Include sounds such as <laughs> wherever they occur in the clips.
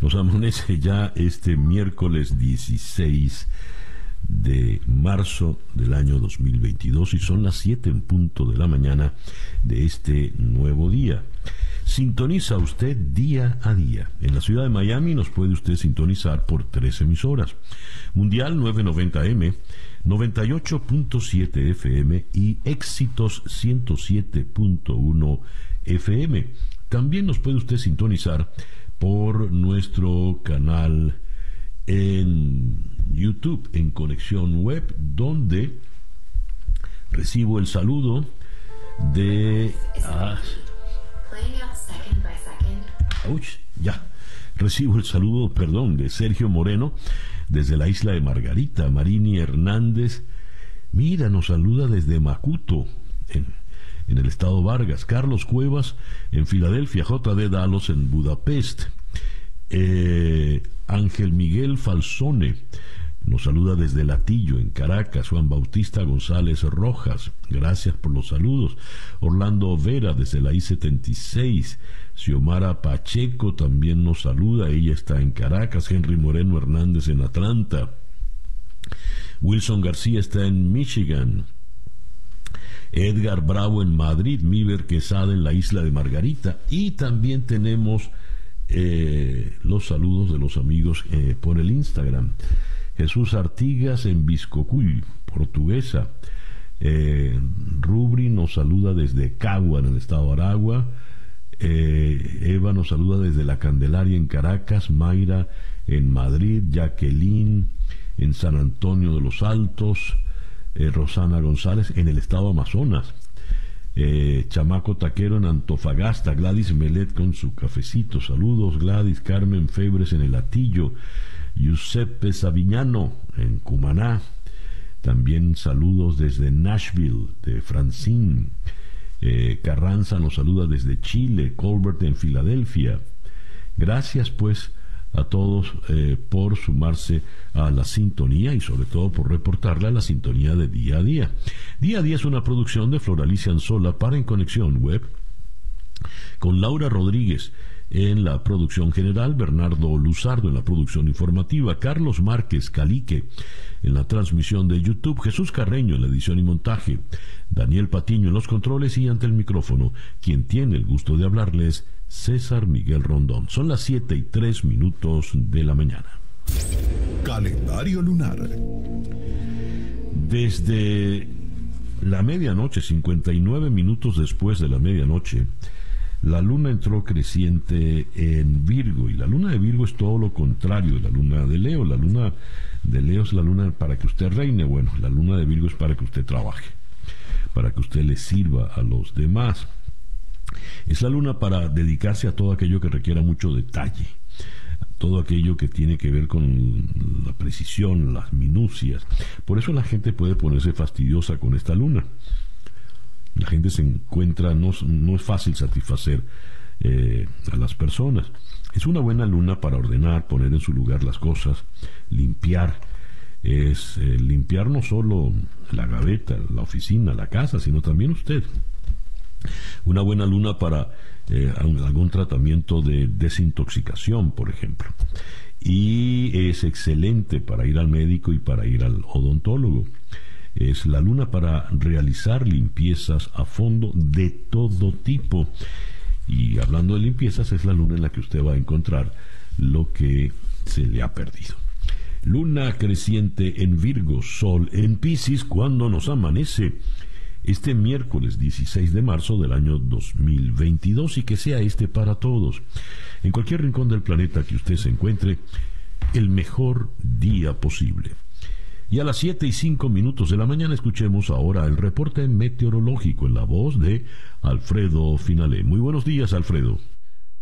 Nos amanece <laughs> ya este miércoles 16 de marzo del año 2022 y son las 7 en punto de la mañana de este nuevo día. Sintoniza usted día a día. En la ciudad de Miami nos puede usted sintonizar por tres emisoras. Mundial 990M, 98.7 FM y Éxitos 107.1 FM. También nos puede usted sintonizar por nuestro canal en YouTube, en Conexión Web, donde recibo el saludo de... Ah, ya. Recibo el saludo, perdón, de Sergio Moreno desde la isla de Margarita. Marini Hernández, mira, nos saluda desde Macuto, en, en el estado Vargas. Carlos Cuevas en Filadelfia, JD Dalos en Budapest. Eh, Ángel Miguel Falsone nos saluda desde Latillo, en Caracas. Juan Bautista González Rojas, gracias por los saludos. Orlando Vera desde la I-76. Xiomara Pacheco también nos saluda, ella está en Caracas. Henry Moreno Hernández en Atlanta. Wilson García está en Michigan. Edgar Bravo en Madrid, Miver Quesada en la isla de Margarita. Y también tenemos eh, los saludos de los amigos eh, por el Instagram. Jesús Artigas en Biscocuy, portuguesa. Eh, Rubri nos saluda desde Cagua, en el estado de Aragua. Eva nos saluda desde La Candelaria en Caracas. Mayra en Madrid. Jacqueline en San Antonio de los Altos. Rosana González en el estado Amazonas. Eh, Chamaco Taquero en Antofagasta, Gladys Melet con su cafecito, saludos, Gladys, Carmen Febres en el Atillo, Giuseppe Savignano en Cumaná, también saludos desde Nashville, de Francine, eh, Carranza nos saluda desde Chile, Colbert en Filadelfia. Gracias pues a todos eh, por sumarse a la sintonía y sobre todo por reportarle a la sintonía de día a día. Día a día es una producción de Floralicia Anzola para En Conexión Web con Laura Rodríguez en la producción general, Bernardo Luzardo en la producción informativa, Carlos Márquez Calique en la transmisión de YouTube, Jesús Carreño en la edición y montaje, Daniel Patiño en los controles y ante el micrófono, quien tiene el gusto de hablarles César Miguel Rondón. Son las 7 y 3 minutos de la mañana. Calendario lunar. Desde la medianoche, 59 minutos después de la medianoche, la luna entró creciente en Virgo y la luna de Virgo es todo lo contrario de la luna de Leo. La luna de Leo es la luna para que usted reine, bueno, la luna de Virgo es para que usted trabaje, para que usted le sirva a los demás. Es la luna para dedicarse a todo aquello que requiera mucho detalle, todo aquello que tiene que ver con la precisión, las minucias. Por eso la gente puede ponerse fastidiosa con esta luna. La gente se encuentra, no, es fácil satisfacer eh, a las personas. Es una buena luna para ordenar, poner en su lugar las cosas, limpiar. Es eh, limpiar no solo la gaveta, la oficina, la casa, sino también usted. Una buena luna para eh, algún tratamiento de desintoxicación, por ejemplo. Y es excelente para ir al médico y para ir al odontólogo. Es la luna para realizar limpiezas a fondo de todo tipo. Y hablando de limpiezas, es la luna en la que usted va a encontrar lo que se le ha perdido. Luna creciente en Virgo, Sol en Pisces cuando nos amanece este miércoles 16 de marzo del año 2022 y que sea este para todos. En cualquier rincón del planeta que usted se encuentre, el mejor día posible. Y a las 7 y 5 minutos de la mañana escuchemos ahora el reporte meteorológico en la voz de Alfredo Finale. Muy buenos días, Alfredo.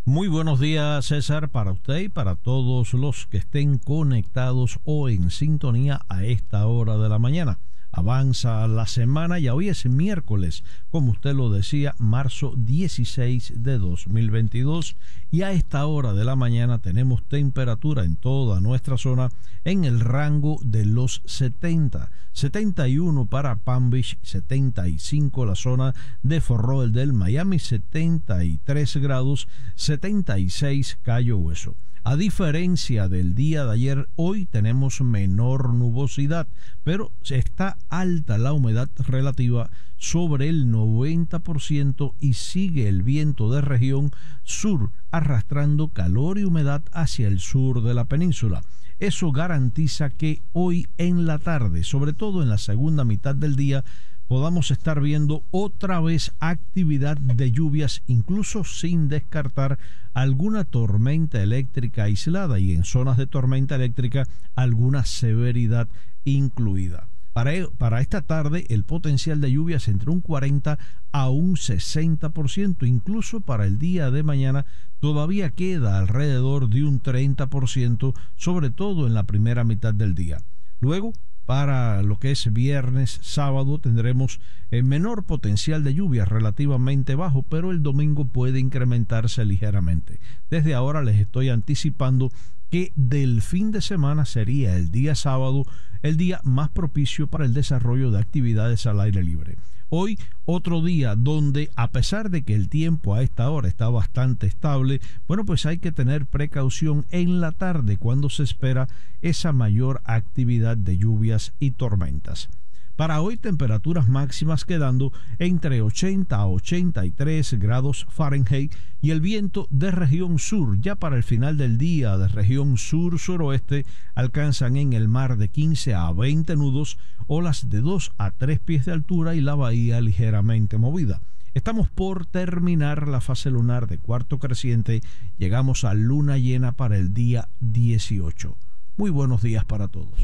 Muy buenos días, César, para usted y para todos los que estén conectados o en sintonía a esta hora de la mañana. Avanza la semana y hoy es miércoles, como usted lo decía, marzo 16 de 2022 y a esta hora de la mañana tenemos temperatura en toda nuestra zona en el rango de los 70, 71 para Palm Beach, 75 la zona de Fort del Miami, 73 grados, 76 Cayo Hueso. A diferencia del día de ayer, hoy tenemos menor nubosidad, pero está alta la humedad relativa sobre el 90% y sigue el viento de región sur arrastrando calor y humedad hacia el sur de la península. Eso garantiza que hoy en la tarde, sobre todo en la segunda mitad del día, podamos estar viendo otra vez actividad de lluvias, incluso sin descartar alguna tormenta eléctrica aislada y en zonas de tormenta eléctrica alguna severidad incluida. Para, e, para, esta tarde el potencial de lluvias entre un 40 a un 60%, incluso para el día de mañana todavía queda alrededor de un 30%, sobre todo en la primera mitad del día. Luego, para lo que es viernes, sábado tendremos el menor potencial de lluvia relativamente bajo, pero el domingo puede incrementarse ligeramente. Desde ahora les estoy anticipando que del fin de semana sería el día sábado el día más propicio para el desarrollo de actividades al aire libre. Hoy otro día donde a pesar de que el tiempo a esta hora está bastante estable, bueno pues hay que tener precaución en la tarde cuando se espera esa mayor actividad de lluvias y tormentas. Para hoy temperaturas máximas quedando entre 80 a 83 grados Fahrenheit y el viento de región sur ya para el final del día de región sur-suroeste alcanzan en el mar de 15 a 20 nudos, olas de 2 a 3 pies de altura y la bahía ligeramente movida. Estamos por terminar la fase lunar de cuarto creciente, llegamos a luna llena para el día 18. Muy buenos días para todos.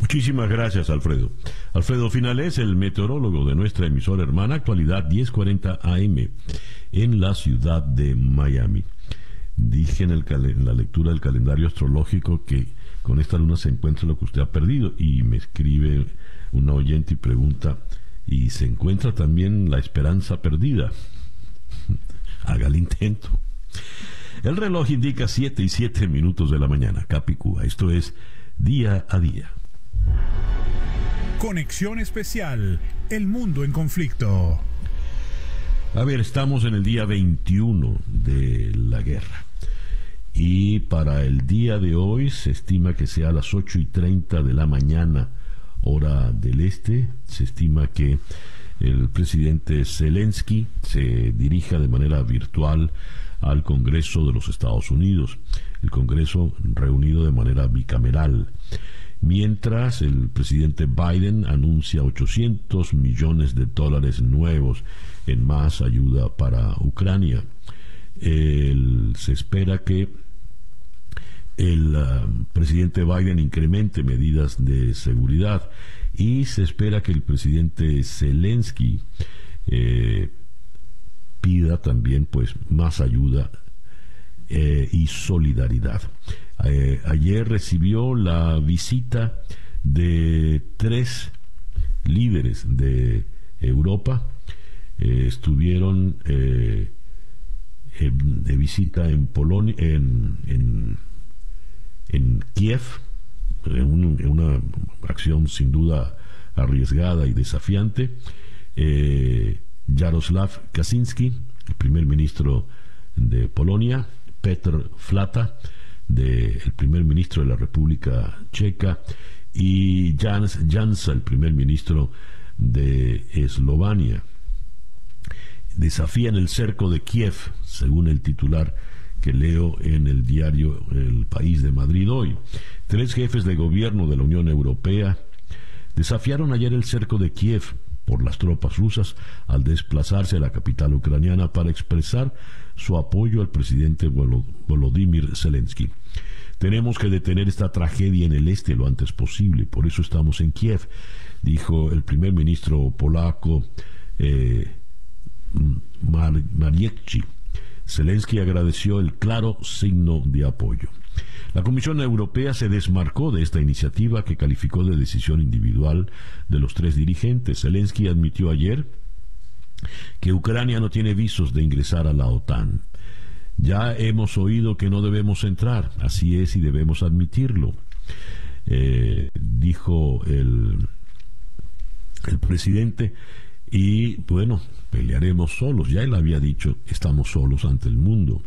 Muchísimas gracias, Alfredo. Alfredo Finales, el meteorólogo de nuestra emisora hermana, actualidad 1040 AM, en la ciudad de Miami. Dije en, el, la lectura del calendario astrológico que con esta luna se encuentra lo que usted ha perdido y me escribe una oyente y pregunta, ¿y se encuentra también la esperanza perdida? <laughs> Haga el intento. El reloj indica 7 y 7 minutos de la mañana, Capicúa. Esto es día a día. Conexión especial, el mundo en conflicto. A ver, estamos en el día 21 de la guerra. Y para el día de hoy se estima que sea a las 8 y 30 de la mañana, hora del este. Se estima que el presidente Zelensky se dirija de manera virtual al Congreso de los Estados Unidos. El Congreso reunido de manera bicameral mientras el presidente Biden anuncia 800 millones de dólares nuevos en más ayuda para Ucrania. se espera que el ah, presidente Biden incremente medidas de seguridad y se espera que el presidente Zelensky eh, pida también pues más ayuda eh, y solidaridad. Eh, ayer recibió la visita de tres líderes de Europa. Eh, estuvieron de visita en Polonia, en, en, en Kiev, en, una acción sin duda arriesgada y desafiante. Jaroslav Kaczynski, el primer ministro de Polonia, Petr Flata, del primer ministro de la República Checa, y Jans Jansa, el primer ministro de Eslovenia. Desafían el cerco de Kiev, según el titular que leo en el diario El País de Madrid hoy. Tres jefes de gobierno de la Unión Europea desafiaron ayer el cerco de Kiev por las tropas rusas al desplazarse a la capital ucraniana para expresar su apoyo al presidente Volodymyr Zelensky. Tenemos que detener esta tragedia en el este lo antes posible, por eso estamos en Kiev, dijo el primer ministro polaco eh, Zelensky agradeció el claro signo de apoyo. La Comisión Europea se desmarcó de esta iniciativa que calificó de decisión individual de los tres dirigentes. Zelensky admitió ayer que Ucrania no tiene visos de ingresar a la OTAN. Ya hemos oído que no debemos entrar, así es y debemos admitirlo, eh, dijo el, el presidente. Y bueno, pelearemos solos. Ya él había dicho, estamos solos ante el mundo.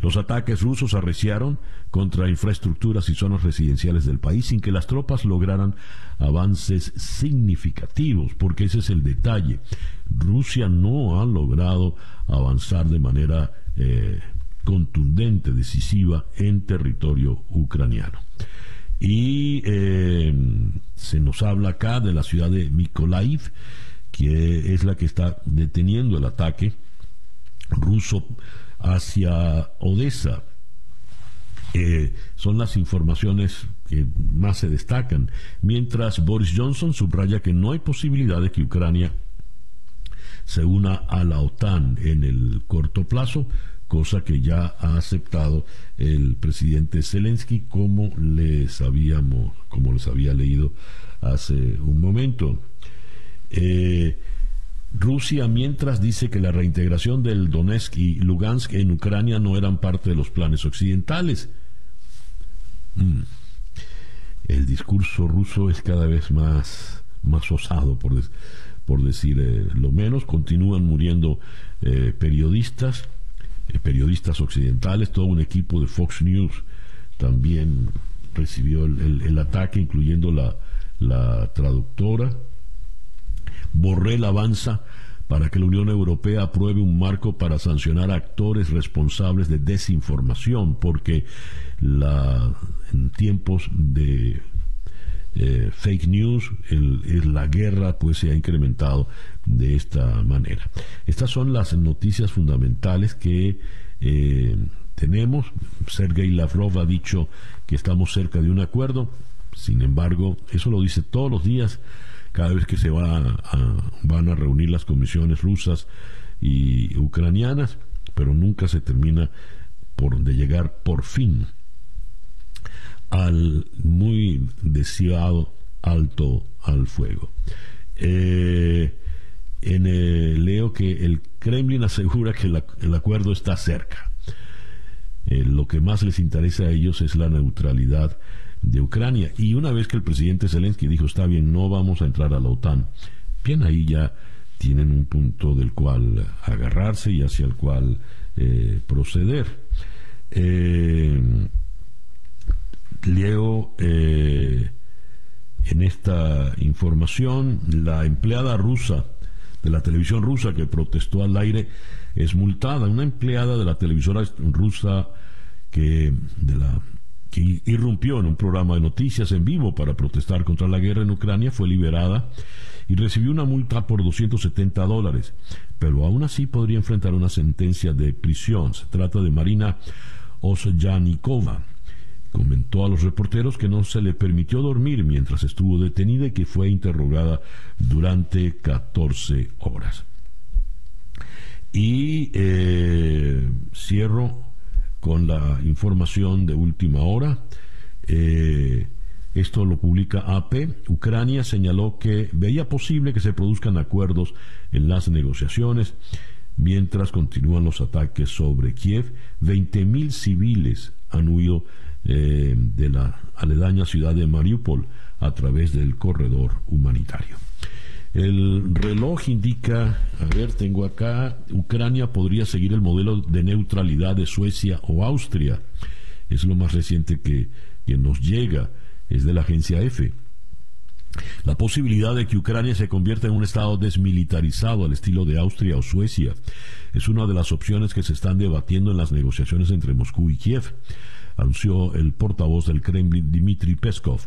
Los ataques rusos arreciaron contra infraestructuras y zonas residenciales del país sin que las tropas lograran avances significativos, porque ese es el detalle. Rusia no ha logrado avanzar de manera eh, contundente, decisiva en territorio ucraniano. Y eh, se nos habla acá de la ciudad de Mykolaiv, que es la que está deteniendo el ataque ruso hacia Odessa. Eh, son las informaciones que más se destacan, mientras Boris Johnson subraya que no hay posibilidad de que Ucrania se una a la OTAN en el corto plazo, cosa que ya ha aceptado el presidente Zelensky como les habíamos, como les había leído hace un momento. Eh, Rusia, mientras, dice que la reintegración del Donetsk y Lugansk en Ucrania no eran parte de los planes occidentales. Mm. El discurso ruso es cada vez más, más osado, por, por decir eh, lo menos. Continúan muriendo eh, periodistas, periodistas occidentales, todo un equipo de Fox News también recibió el, ataque, incluyendo la, la traductora. Borrell avanza para que la Unión Europea apruebe un marco para sancionar a actores responsables de desinformación, porque en tiempos de eh, fake news, la guerra pues se ha incrementado de esta manera. Estas son las noticias fundamentales que eh, tenemos. Sergei Lavrov ha dicho que estamos cerca de un acuerdo. Sin embargo, eso lo dice todos los días cada vez que se va a, van a reunir las comisiones rusas y ucranianas, pero nunca se termina por de llegar por fin al muy deseado alto al fuego. Eh, en el, leo que el Kremlin <laughs> asegura que el acuerdo está cerca. Eh, lo que más les interesa a ellos es la neutralidad de Ucrania. Y una vez que el presidente Zelensky dijo, está bien, no vamos a entrar a la OTAN, bien ahí ya tienen un punto del cual agarrarse y hacia el cual eh, proceder. Eh, leo eh, en esta información la empleada rusa de la televisión rusa que protestó al aire es multada. Una empleada de la televisora rusa que de la que irrumpió en un programa de noticias en vivo para protestar contra la guerra en Ucrania, fue liberada y recibió una multa por 270 dólares, pero aún así podría enfrentar una sentencia de prisión. Se trata de Marina Osyanikova. Comentó a los reporteros que no se le permitió dormir mientras estuvo detenida y que fue interrogada durante 14 horas. Y eh, cierro con la información de última hora. Eh, esto lo publica AP. Ucrania señaló que veía posible que se produzcan acuerdos en las negociaciones mientras continúan los ataques sobre Kiev. 20.000 civiles han huido eh, de la aledaña ciudad de Mariupol a través del corredor humanitario. El reloj indica, a ver, tengo acá, Ucrania podría seguir el modelo de neutralidad de Suecia o Austria. Es lo más reciente que, nos llega, es de la agencia EFE. La posibilidad de que Ucrania se convierta en un estado desmilitarizado al estilo de Austria o Suecia es una de las opciones que se están debatiendo en las negociaciones entre Moscú y Kiev anunció el portavoz del Kremlin Dmitry Peskov.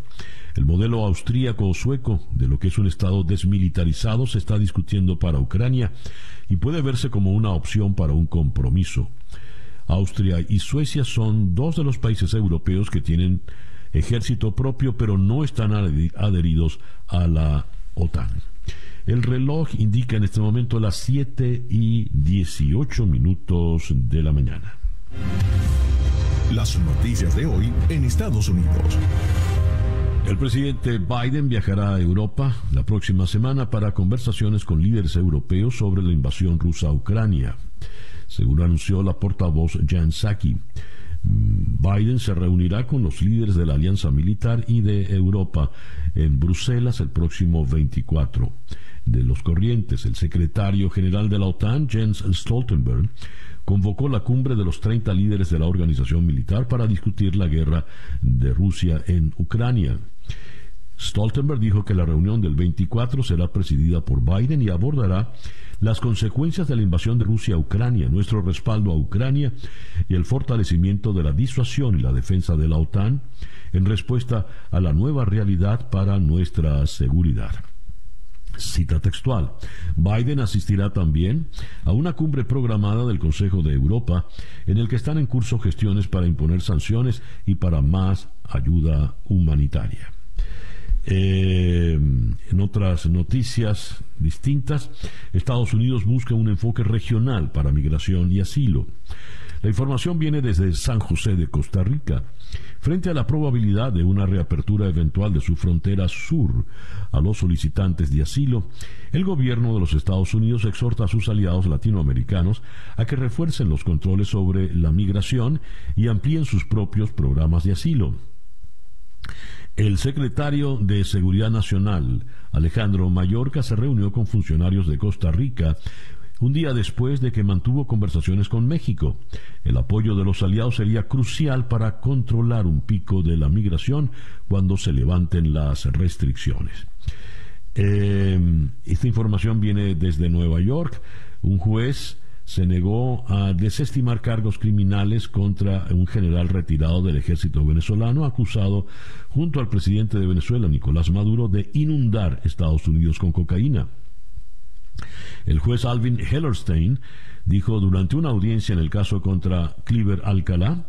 El modelo austríaco o sueco de lo que es un Estado desmilitarizado se está discutiendo para Ucrania y puede verse como una opción para un compromiso. Austria y Suecia son dos de los países europeos que tienen ejército propio pero no están adheridos a la OTAN. El reloj indica en este momento las 7 y 18 minutos de la mañana. Las noticias de hoy en Estados Unidos. El presidente Biden viajará a Europa la próxima semana para conversaciones con líderes europeos sobre la invasión rusa a Ucrania, según anunció la portavoz Jan Psaki. Biden se reunirá con los líderes de la Alianza Militar y de Europa en Bruselas el próximo 24 de los Corrientes. El secretario general de la OTAN, Jens Stoltenberg, convocó la cumbre de los 30 líderes de la organización militar para discutir la guerra de Rusia en Ucrania. Stoltenberg dijo que la reunión del 24 será presidida por Biden y abordará las consecuencias de la invasión de Rusia a Ucrania, nuestro respaldo a Ucrania y el fortalecimiento de la disuasión y la defensa de la OTAN en respuesta a la nueva realidad para nuestra seguridad. Cita textual. Biden asistirá también a una cumbre programada del Consejo de Europa en el que están en curso gestiones para imponer sanciones y para más ayuda humanitaria. Eh, en otras noticias distintas, Estados Unidos busca un enfoque regional para migración y asilo. La información viene desde San José de Costa Rica. Frente a la probabilidad de una reapertura eventual de su frontera sur a los solicitantes de asilo, el gobierno de los Estados Unidos exhorta a sus aliados latinoamericanos a que refuercen los controles sobre la migración y amplíen sus propios programas de asilo. El secretario de Seguridad Nacional, Alejandro Mayorca, se reunió con funcionarios de Costa Rica un día después de que mantuvo conversaciones con México. El apoyo de los aliados sería crucial para controlar un pico de la migración cuando se levanten las restricciones. Eh, esta información viene desde Nueva York. Un juez se negó a desestimar cargos criminales contra un general retirado del ejército venezolano acusado junto al presidente de Venezuela, Nicolás Maduro, de inundar Estados Unidos con cocaína. El juez Alvin Hellerstein dijo durante una audiencia en el caso contra Cliver Alcalá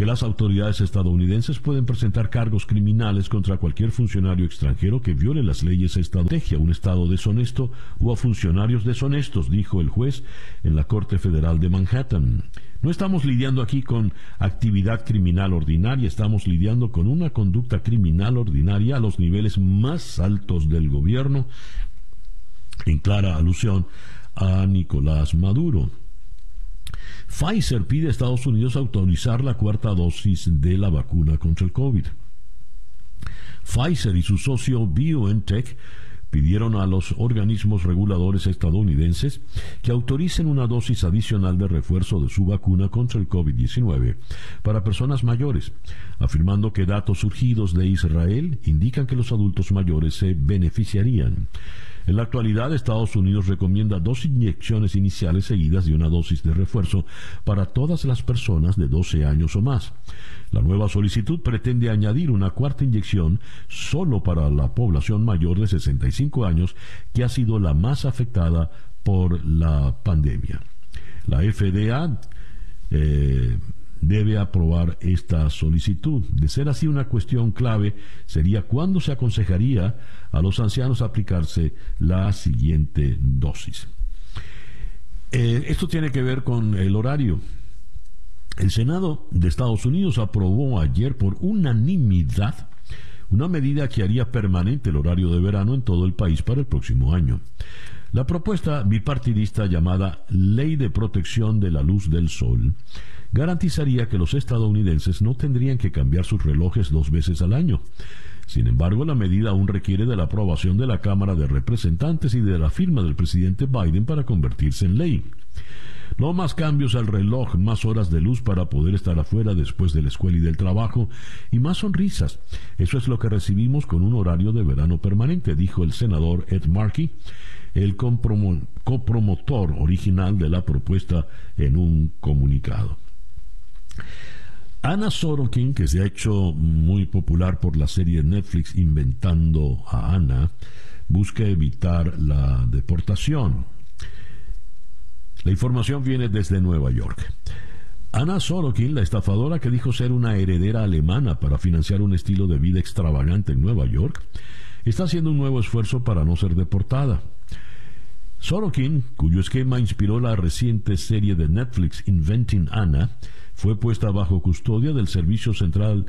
que las autoridades estadounidenses pueden presentar cargos criminales contra cualquier funcionario extranjero que viole las leyes estadounidenses, un Estado deshonesto o a funcionarios deshonestos, dijo el juez en la Corte Federal de Manhattan. No estamos lidiando aquí con actividad criminal ordinaria, estamos lidiando con una conducta criminal ordinaria a los niveles más altos del gobierno, en clara alusión a Nicolás Maduro. Pfizer pide a Estados Unidos autorizar la cuarta dosis de la vacuna contra el COVID. Pfizer y su socio BioNTech pidieron a los organismos reguladores estadounidenses que autoricen una dosis adicional de refuerzo de su vacuna contra el COVID-19 para personas mayores, afirmando que datos surgidos de Israel indican que los adultos mayores se beneficiarían. En la actualidad, Estados Unidos recomienda dos inyecciones iniciales seguidas de una dosis de refuerzo para todas las personas de 12 años o más. La nueva solicitud pretende añadir una cuarta inyección solo para la población mayor de 65 años que ha sido la más afectada por la pandemia. La FDA eh, debe aprobar esta solicitud. De ser así una cuestión clave sería cuándo se aconsejaría a los ancianos aplicarse la siguiente dosis. Eh, esto tiene que ver con el horario. El Senado de Estados Unidos aprobó ayer por unanimidad una medida que haría permanente el horario de verano en todo el país para el próximo año. La propuesta bipartidista llamada Ley de Protección de la Luz del Sol garantizaría que los estadounidenses no tendrían que cambiar sus relojes dos veces al año. Sin embargo, la medida aún requiere de la aprobación de la Cámara de Representantes y de la firma del presidente Biden para convertirse en ley. No más cambios al reloj, más horas de luz para poder estar afuera después de la escuela y del trabajo, y más sonrisas. Eso es lo que recibimos con un horario de verano permanente, dijo el senador Ed Markey, el copromotor original de la propuesta en un comunicado. Ana Sorokin, que se ha hecho muy popular por la serie Netflix Inventando a Ana, busca evitar la deportación. La información viene desde Nueva York. Ana Sorokin, la estafadora que dijo ser una heredera alemana para financiar un estilo de vida extravagante en Nueva York, está haciendo un nuevo esfuerzo para no ser deportada. Sorokin, cuyo esquema inspiró la reciente serie de Netflix Inventing Anna, fue puesta bajo custodia del Servicio Central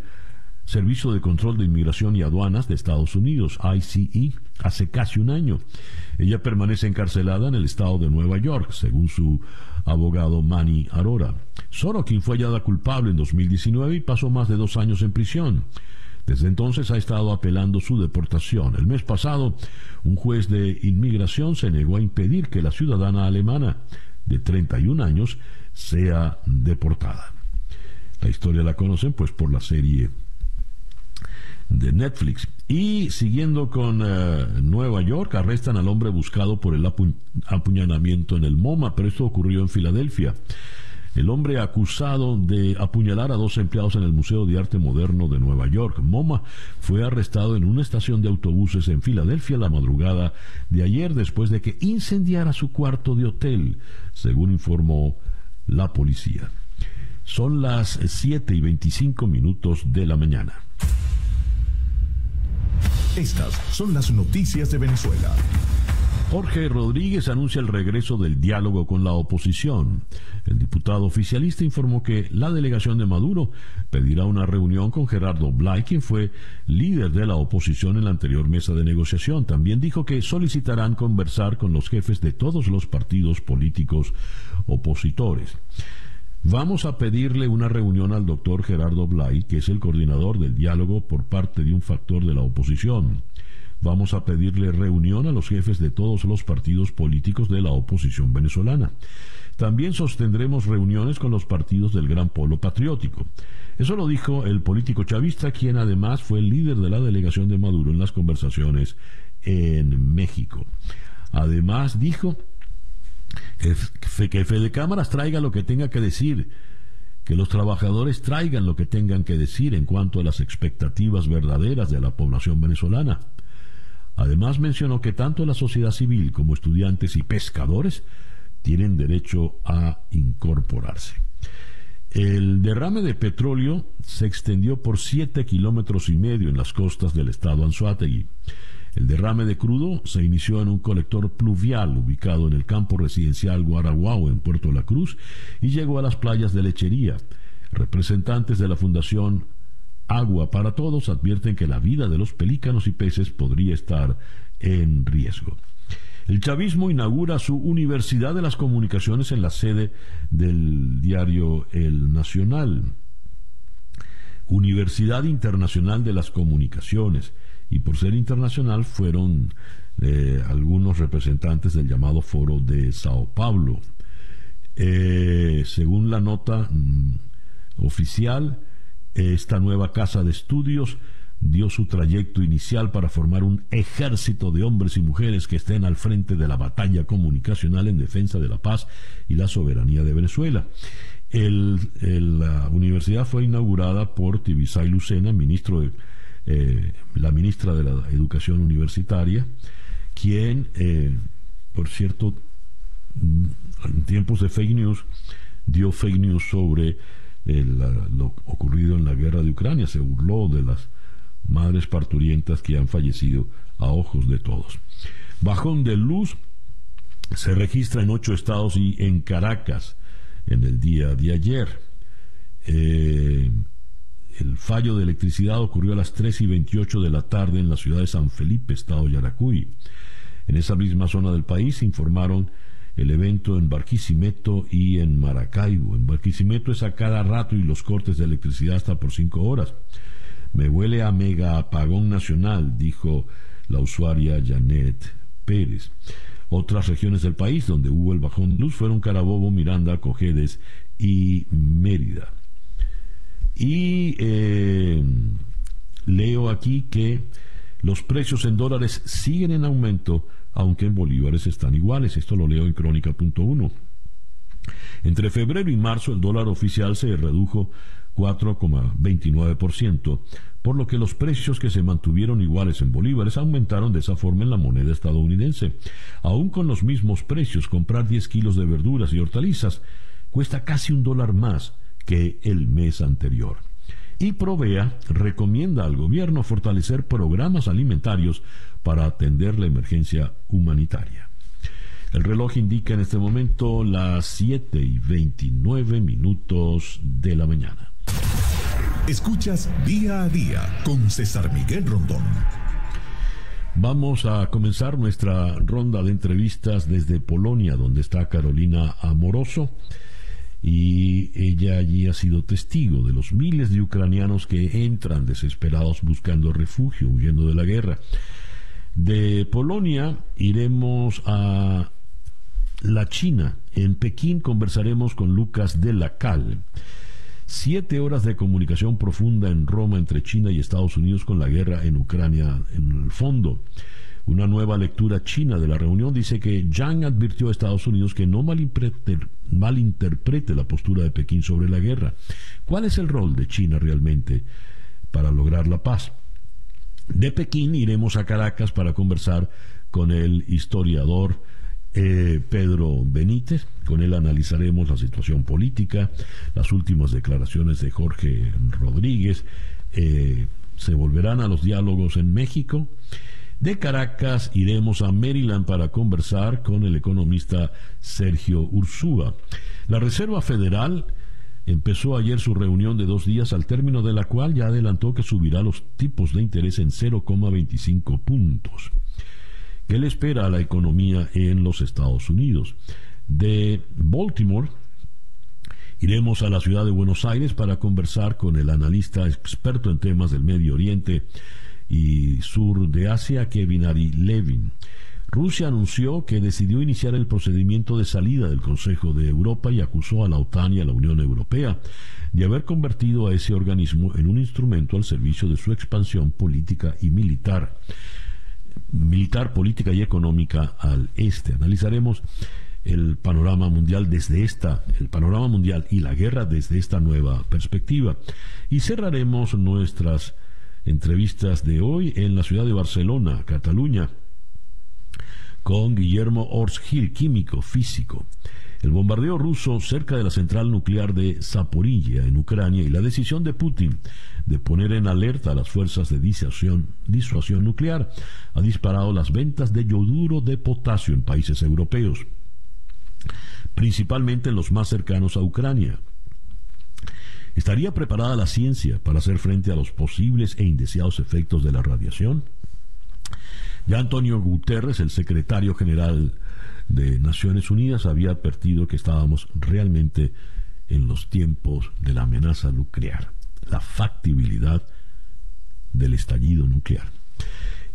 Servicio de Control de Inmigración y Aduanas de Estados Unidos, ICE, hace casi un año. Ella permanece encarcelada en el estado de Nueva York, según su abogado Manny Arora. Sorokin fue hallada culpable en 2019 y pasó más de dos años en prisión. Desde entonces ha estado apelando su deportación. El mes pasado, un juez de inmigración se negó a impedir que la ciudadana alemana de 31 años sea deportada. La historia la conocen pues por la serie de Netflix. Y siguiendo con eh, Nueva York, arrestan al hombre buscado por el apuñalamiento en el MoMA, pero esto ocurrió en Filadelfia. El hombre acusado de apuñalar a dos empleados en el Museo de Arte Moderno de Nueva York, MoMA, fue arrestado en una estación de autobuses en Filadelfia la madrugada de ayer después de que incendiara su cuarto de hotel, según informó la policía. Son las 7 y 25 minutos de la mañana. Estas son las noticias de Venezuela. Jorge Rodríguez anuncia el regreso del diálogo con la oposición. El diputado oficialista informó que la delegación de Maduro pedirá una reunión con Gerardo Blay, quien fue líder de la oposición en la anterior mesa de negociación. También dijo que solicitarán conversar con los jefes de todos los partidos políticos opositores. Vamos a pedirle una reunión al doctor Gerardo Blay, que es el coordinador del diálogo por parte de un factor de la oposición. Vamos a pedirle reunión a los jefes de todos los partidos políticos de la oposición venezolana. También sostendremos reuniones con los partidos del Gran Polo Patriótico. Eso lo dijo el político chavista, quien además fue el líder de la delegación de Maduro en las conversaciones en México. Además dijo que Fede Cámaras traiga lo que tenga que decir, que los trabajadores traigan lo que tengan que decir en cuanto a las expectativas verdaderas de la población venezolana. Además mencionó que tanto la sociedad civil como estudiantes y pescadores tienen derecho a incorporarse. El derrame de petróleo se extendió por siete kilómetros y medio en las costas del estado Anzuategui. El derrame de crudo se inició en un colector pluvial ubicado en el campo residencial Guaraguao en Puerto La Cruz y llegó a las playas de Lechería. Representantes de la Fundación Agua para Todos advierten que la vida de los pelícanos y peces podría estar en riesgo. El chavismo inaugura su Universidad de las Comunicaciones en la sede del diario El Nacional. Universidad Internacional de las Comunicaciones y por ser internacional fueron eh, algunos representantes del llamado Foro de Sao Paulo. Eh, según la nota mm, oficial, esta nueva casa de estudios dio su trayecto inicial para formar un ejército de hombres y mujeres que estén al frente de la batalla comunicacional en defensa de la paz y la soberanía de Venezuela. la universidad fue inaugurada por Tibisay Lucena, ministro de eh, la ministra de la Educación Universitaria, quien, eh, por cierto, en tiempos de fake news, dio fake news sobre eh, lo ocurrido en la guerra de Ucrania, se burló de las madres parturientas que han fallecido a ojos de todos. Bajón de luz se registra en ocho estados y en Caracas en el día de ayer. El fallo de electricidad ocurrió a las 3 y 28 de la tarde en la ciudad de San Felipe, estado Yaracuy. En esa misma zona del país informaron el evento en Barquisimeto y en Maracaibo. En Barquisimeto es a cada rato y los cortes de electricidad hasta por cinco horas. Me huele a mega apagón nacional, dijo la usuaria Janet Pérez. Otras regiones del país donde hubo el bajón de luz fueron Carabobo, Miranda, Cojedes y Mérida. Y eh, leo aquí que los precios en dólares siguen en aumento, aunque en bolívares están iguales. Esto lo leo en crónica.1. Entre febrero y marzo el dólar oficial se redujo 4,29%, por lo que los precios que se mantuvieron iguales en bolívares aumentaron de esa forma en la moneda estadounidense. Aún con los mismos precios, comprar 10 kilos de verduras y hortalizas cuesta casi un dólar más que el mes anterior. Y Provea recomienda al gobierno fortalecer programas alimentarios para atender la emergencia humanitaria. El reloj indica en este momento las 7 y 29 minutos de la mañana. Escuchas día a día con César Miguel Rondón. Vamos a comenzar nuestra ronda de entrevistas desde Polonia, donde está Carolina Amoroso. Y ella allí ha sido testigo de los miles de ucranianos que entran desesperados buscando refugio, huyendo de la guerra. De Polonia iremos a la China. En Pekín conversaremos con Lucas de la Cal. Siete horas de comunicación profunda en Roma entre China y Estados Unidos con la guerra en Ucrania en el fondo. Una nueva lectura china de la reunión dice que Yang advirtió a Estados Unidos que no malinterprete, malinterprete la postura de Pekín sobre la guerra. ¿Cuál es el rol de China realmente para lograr la paz? De Pekín iremos a Caracas para conversar con el historiador eh, Pedro Benítez. Con él analizaremos la situación política, las últimas declaraciones de Jorge Rodríguez. Eh, se volverán a los diálogos en México. De Caracas iremos a Maryland para conversar con el economista Sergio Ursúa. La Reserva Federal empezó ayer su reunión de dos días al término de la cual ya adelantó que subirá los tipos de interés en 0,25 puntos. ¿Qué le espera a la economía en los Estados Unidos? De Baltimore iremos a la ciudad de Buenos Aires para conversar con el analista experto en temas del Medio Oriente y sur de Asia, Kevin Ari Levin. Rusia anunció que decidió iniciar el procedimiento de salida del Consejo de Europa y acusó a la OTAN y a la Unión Europea de haber convertido a ese organismo en un instrumento al servicio de su expansión política y militar, militar, política y económica al este. Analizaremos el panorama mundial desde esta, el panorama mundial y la guerra desde esta nueva perspectiva. Y cerraremos nuestras entrevistas de hoy en la ciudad de Barcelona, Cataluña, con Guillermo Orsgil, químico, físico. El bombardeo ruso cerca de la central nuclear de Zaporilla, en Ucrania, y la decisión de Putin de poner en alerta a las fuerzas de disuasión, disuasión nuclear ha disparado las ventas de yoduro de potasio en países europeos, principalmente en los más cercanos a Ucrania. ¿Estaría preparada la ciencia para hacer frente a los posibles e indeseados efectos de la radiación? Ya Antonio Guterres, el secretario general de Naciones Unidas, había advertido que estábamos realmente en los tiempos de la amenaza nuclear, la factibilidad del estallido nuclear.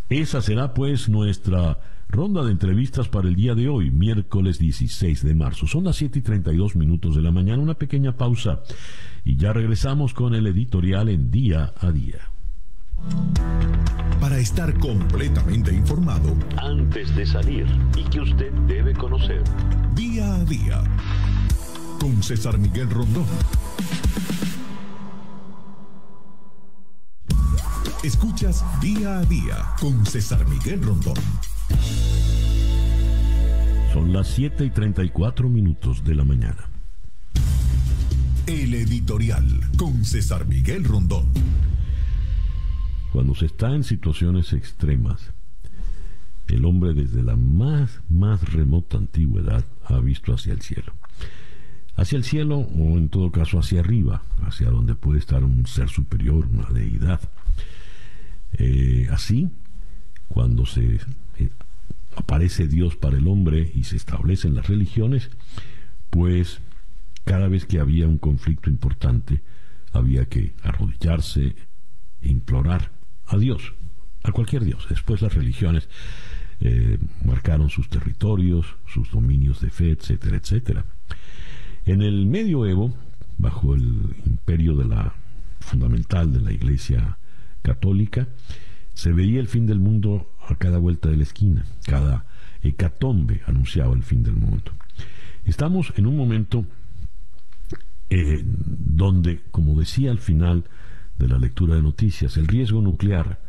Esa será pues nuestra ronda de entrevistas para el día de hoy, miércoles 16 de marzo. Son las 7 y 32 minutos de la mañana, una pequeña pausa y ya regresamos con el editorial en día a día. Para estar completamente informado antes de salir y que usted debe conocer. Día a día con César Miguel Rondón. Escuchas día a día con César Miguel Rondón. Son las 7 y 34 minutos de la mañana. El editorial con César Miguel Rondón. Cuando se está en situaciones extremas, el hombre desde la más, más remota antigüedad ha visto hacia el cielo. Hacia el cielo o en todo caso hacia arriba, hacia donde puede estar un ser superior, una deidad. Eh, así, cuando se eh, aparece Dios para el hombre y se establecen las religiones, pues cada vez que había un conflicto importante, había que arrodillarse e implorar a Dios, a cualquier Dios. Después las religiones eh, marcaron sus territorios, sus dominios de fe, etcétera, etcétera. En el medioevo, bajo el imperio de la fundamental de la Iglesia católica, se veía el fin del mundo a cada vuelta de la esquina, cada hecatombe anunciaba el fin del mundo. Estamos en un momento eh, donde, como decía al final de la lectura de noticias, el riesgo nuclear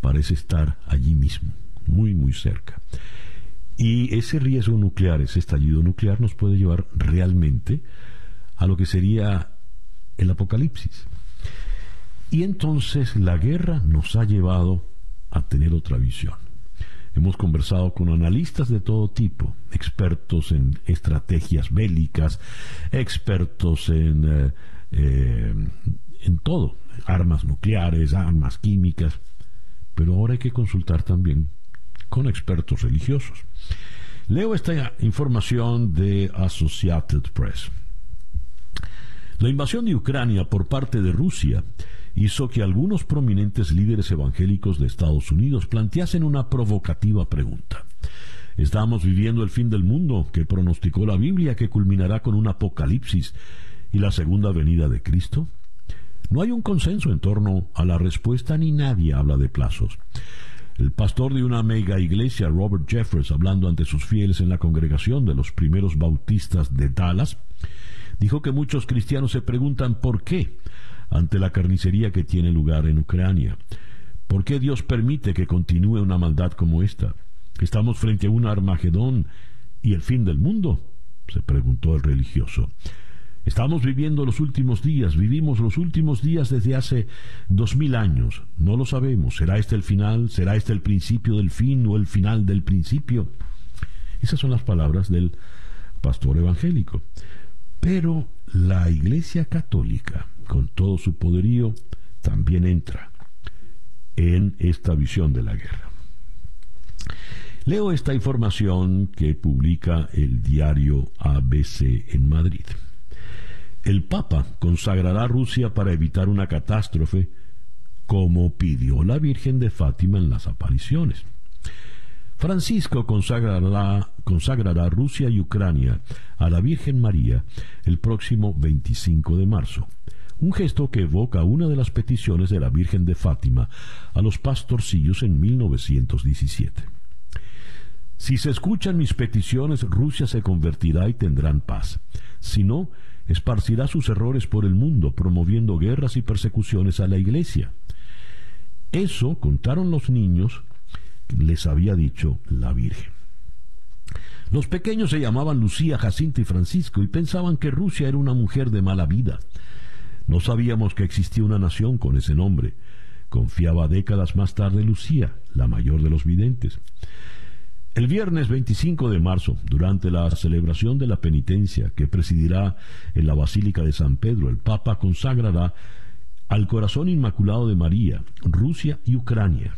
parece estar allí mismo, muy, muy cerca. Y ese riesgo nuclear, ese estallido nuclear, nos puede llevar realmente a lo que sería el apocalipsis. Y entonces la guerra nos ha llevado a tener otra visión. Hemos conversado con analistas de todo tipo, expertos en estrategias bélicas, expertos en, eh, eh, en todo, armas nucleares, armas químicas, pero ahora hay que consultar también con expertos religiosos. Leo esta información de Associated Press. La invasión de Ucrania por parte de Rusia hizo que algunos prominentes líderes evangélicos de Estados Unidos planteasen una provocativa pregunta. ¿Estamos viviendo el fin del mundo que pronosticó la Biblia que culminará con un apocalipsis y la segunda venida de Cristo? No hay un consenso en torno a la respuesta ni nadie habla de plazos. El pastor de una mega iglesia, Robert Jeffers, hablando ante sus fieles en la congregación de los primeros bautistas de Dallas, dijo que muchos cristianos se preguntan por qué ante la carnicería que tiene lugar en Ucrania. ¿Por qué Dios permite que continúe una maldad como esta? ¿Estamos frente a un Armagedón y el fin del mundo? se preguntó el religioso. Estamos viviendo los últimos días, vivimos los últimos días desde hace dos mil años. No lo sabemos. ¿Será este el final? ¿Será este el principio del fin o el final del principio? Esas son las palabras del pastor evangélico. Pero la Iglesia Católica, con todo su poderío, también entra en esta visión de la guerra. Leo esta información que publica el diario ABC en Madrid. El Papa consagrará a Rusia para evitar una catástrofe, como pidió la Virgen de Fátima en las apariciones. Francisco consagrará, consagrará Rusia y Ucrania a la Virgen María el próximo 25 de marzo, un gesto que evoca una de las peticiones de la Virgen de Fátima a los pastorcillos en 1917. Si se escuchan mis peticiones, Rusia se convertirá y tendrán paz. Si no, esparcirá sus errores por el mundo, promoviendo guerras y persecuciones a la Iglesia. Eso contaron los niños les había dicho la Virgen. Los pequeños se llamaban Lucía, Jacinto y Francisco y pensaban que Rusia era una mujer de mala vida. No sabíamos que existía una nación con ese nombre. Confiaba décadas más tarde Lucía, la mayor de los videntes. El viernes 25 de marzo, durante la celebración de la penitencia que presidirá en la Basílica de San Pedro, el Papa consagrará al corazón inmaculado de María, Rusia y Ucrania,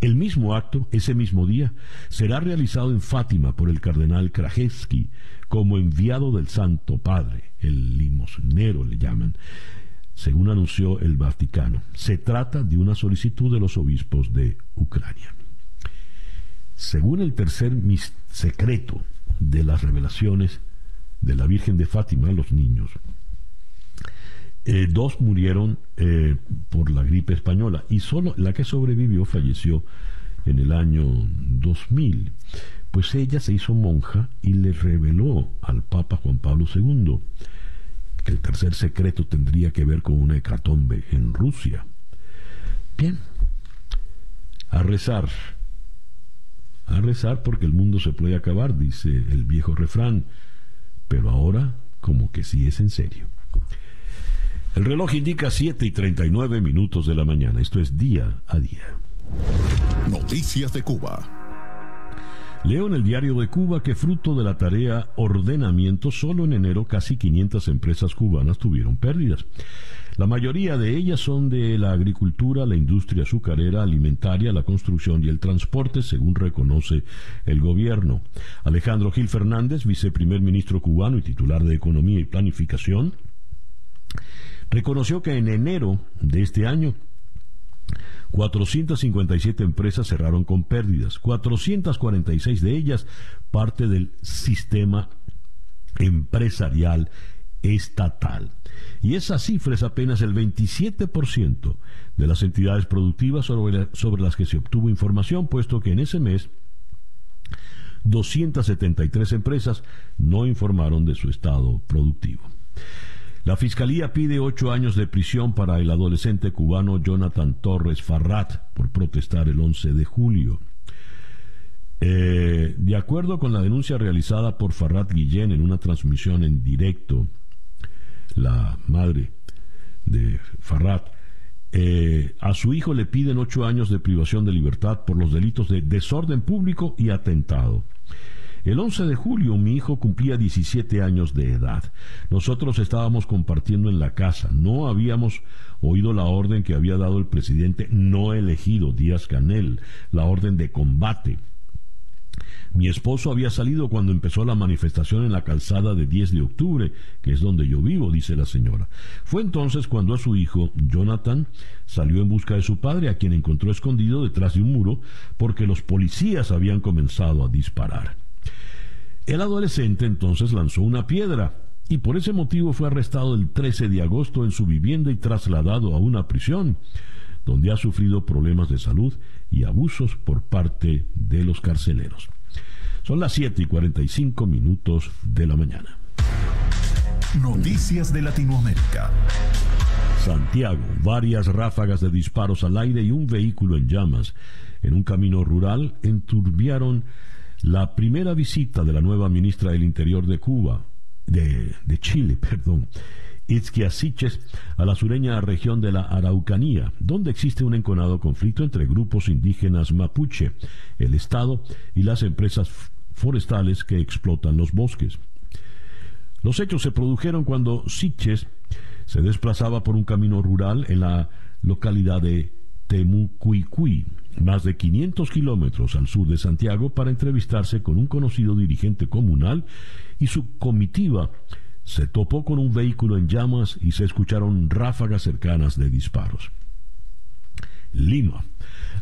el mismo acto, ese mismo día, será realizado en Fátima por el cardenal Krajewski como enviado del Santo Padre, el limosnero le llaman, según anunció el Vaticano. Se trata de una solicitud de los obispos de Ucrania. Según el tercer secreto de las revelaciones de la Virgen de Fátima a los niños, eh, dos murieron eh, por la gripe española y solo la que sobrevivió falleció en el año 2000. Pues ella se hizo monja y le reveló al Papa Juan Pablo II que el tercer secreto tendría que ver con una hecatombe en Rusia. Bien, a rezar, a rezar porque el mundo se puede acabar, dice el viejo refrán, pero ahora como que sí es en serio. El reloj indica 7 y 39 minutos de la mañana. Esto es día a día. Noticias de Cuba. Leo en el diario de Cuba que fruto de la tarea ordenamiento, solo en enero casi 500 empresas cubanas tuvieron pérdidas. La mayoría de ellas son de la agricultura, la industria azucarera, alimentaria, la construcción y el transporte, según reconoce el gobierno. Alejandro Gil Fernández, viceprimer ministro cubano y titular de Economía y Planificación, reconoció que en enero de este año 457 empresas cerraron con pérdidas, 446 de ellas parte del sistema empresarial estatal. Y esa cifra es apenas el 27% de las entidades productivas sobre, sobre, las que se obtuvo información, puesto que en ese mes 273 empresas no informaron de su estado productivo. La Fiscalía pide ocho años de prisión para el adolescente cubano Jonathan Torres Farrat por protestar el 11 de julio. Eh, de acuerdo con la denuncia realizada por Farrat Guillén en una transmisión en directo, la madre de Farrat eh, a su hijo le piden ocho años de privación de libertad por los delitos de desorden público y atentado. El 11 de julio mi hijo cumplía 17 años de edad. Nosotros estábamos compartiendo en la casa. No habíamos oído la orden que había dado el presidente no elegido, Díaz Canel, la orden de combate. Mi esposo había salido cuando empezó la manifestación en la calzada de 10 de octubre, que es donde yo vivo, dice la señora. Fue entonces cuando a su hijo, Jonathan, salió en busca de su padre, a quien encontró escondido detrás de un muro, porque los policías habían comenzado a disparar. El adolescente entonces lanzó una piedra y por ese motivo fue arrestado el 13 de agosto en su vivienda y trasladado a una prisión, donde ha sufrido problemas de salud y abusos por parte de los carceleros. Son las 7 y 45 minutos de la mañana. Noticias de Latinoamérica. Santiago, varias ráfagas de disparos al aire y un vehículo en llamas en un camino rural enturbiaron la primera visita de la nueva ministra del Interior de Cuba, de, Chile, <laughs> perdón, Itzquia Siches, a la sureña región de la Araucanía, donde existe un enconado conflicto entre grupos indígenas mapuche, el Estado y las empresas forestales que explotan los bosques. Los hechos se produjeron cuando Siches se desplazaba por un camino rural en la localidad de Temucuicui, más de 500 kilómetros al sur de Santiago, para entrevistarse con un conocido dirigente comunal y su comitiva se topó con un vehículo en llamas y se escucharon ráfagas cercanas de disparos. Lima.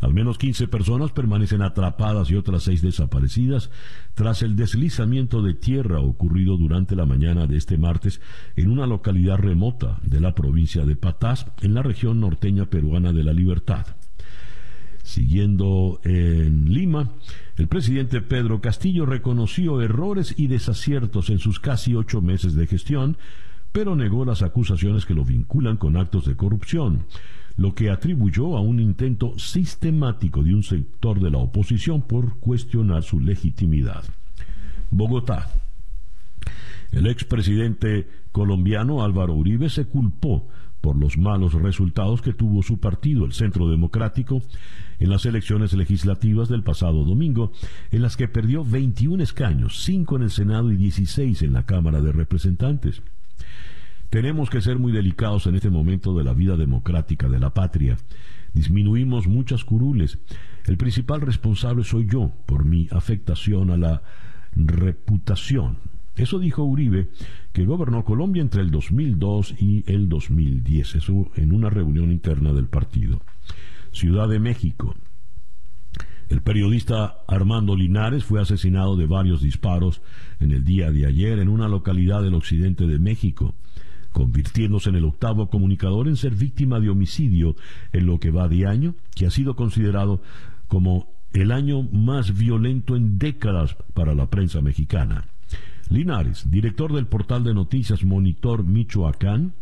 Al menos 15 personas permanecen atrapadas y otras seis desaparecidas tras el deslizamiento de tierra ocurrido durante la mañana de este martes en una localidad remota de la provincia de Patás, en la región norteña peruana de la Libertad. Siguiendo en Lima, el presidente Pedro Castillo reconoció errores y desaciertos en sus casi ocho meses de gestión, pero negó las acusaciones que lo vinculan con actos de corrupción, lo que atribuyó a un intento sistemático de un sector de la oposición por cuestionar su legitimidad. Bogotá. El expresidente colombiano Álvaro Uribe se culpó por los malos resultados que tuvo su partido, el Centro Democrático, en las elecciones legislativas del pasado domingo, en las que perdió 21 escaños, 5 en el Senado y 16 en la Cámara de Representantes. Tenemos que ser muy delicados en este momento de la vida democrática de la patria. Disminuimos muchas curules. El principal responsable soy yo por mi afectación a la reputación eso dijo Uribe, que gobernó Colombia entre el 2002 y el 2010, eso en una reunión interna del partido. Ciudad de México. El periodista Armando Linares fue asesinado de varios disparos en el día de ayer en una localidad del occidente de México, convirtiéndose en el octavo comunicador en ser víctima de homicidio en lo que va de año, que ha sido considerado como el año más violento en décadas para la prensa mexicana. Linares, director del portal de noticias Monitor Michoacán,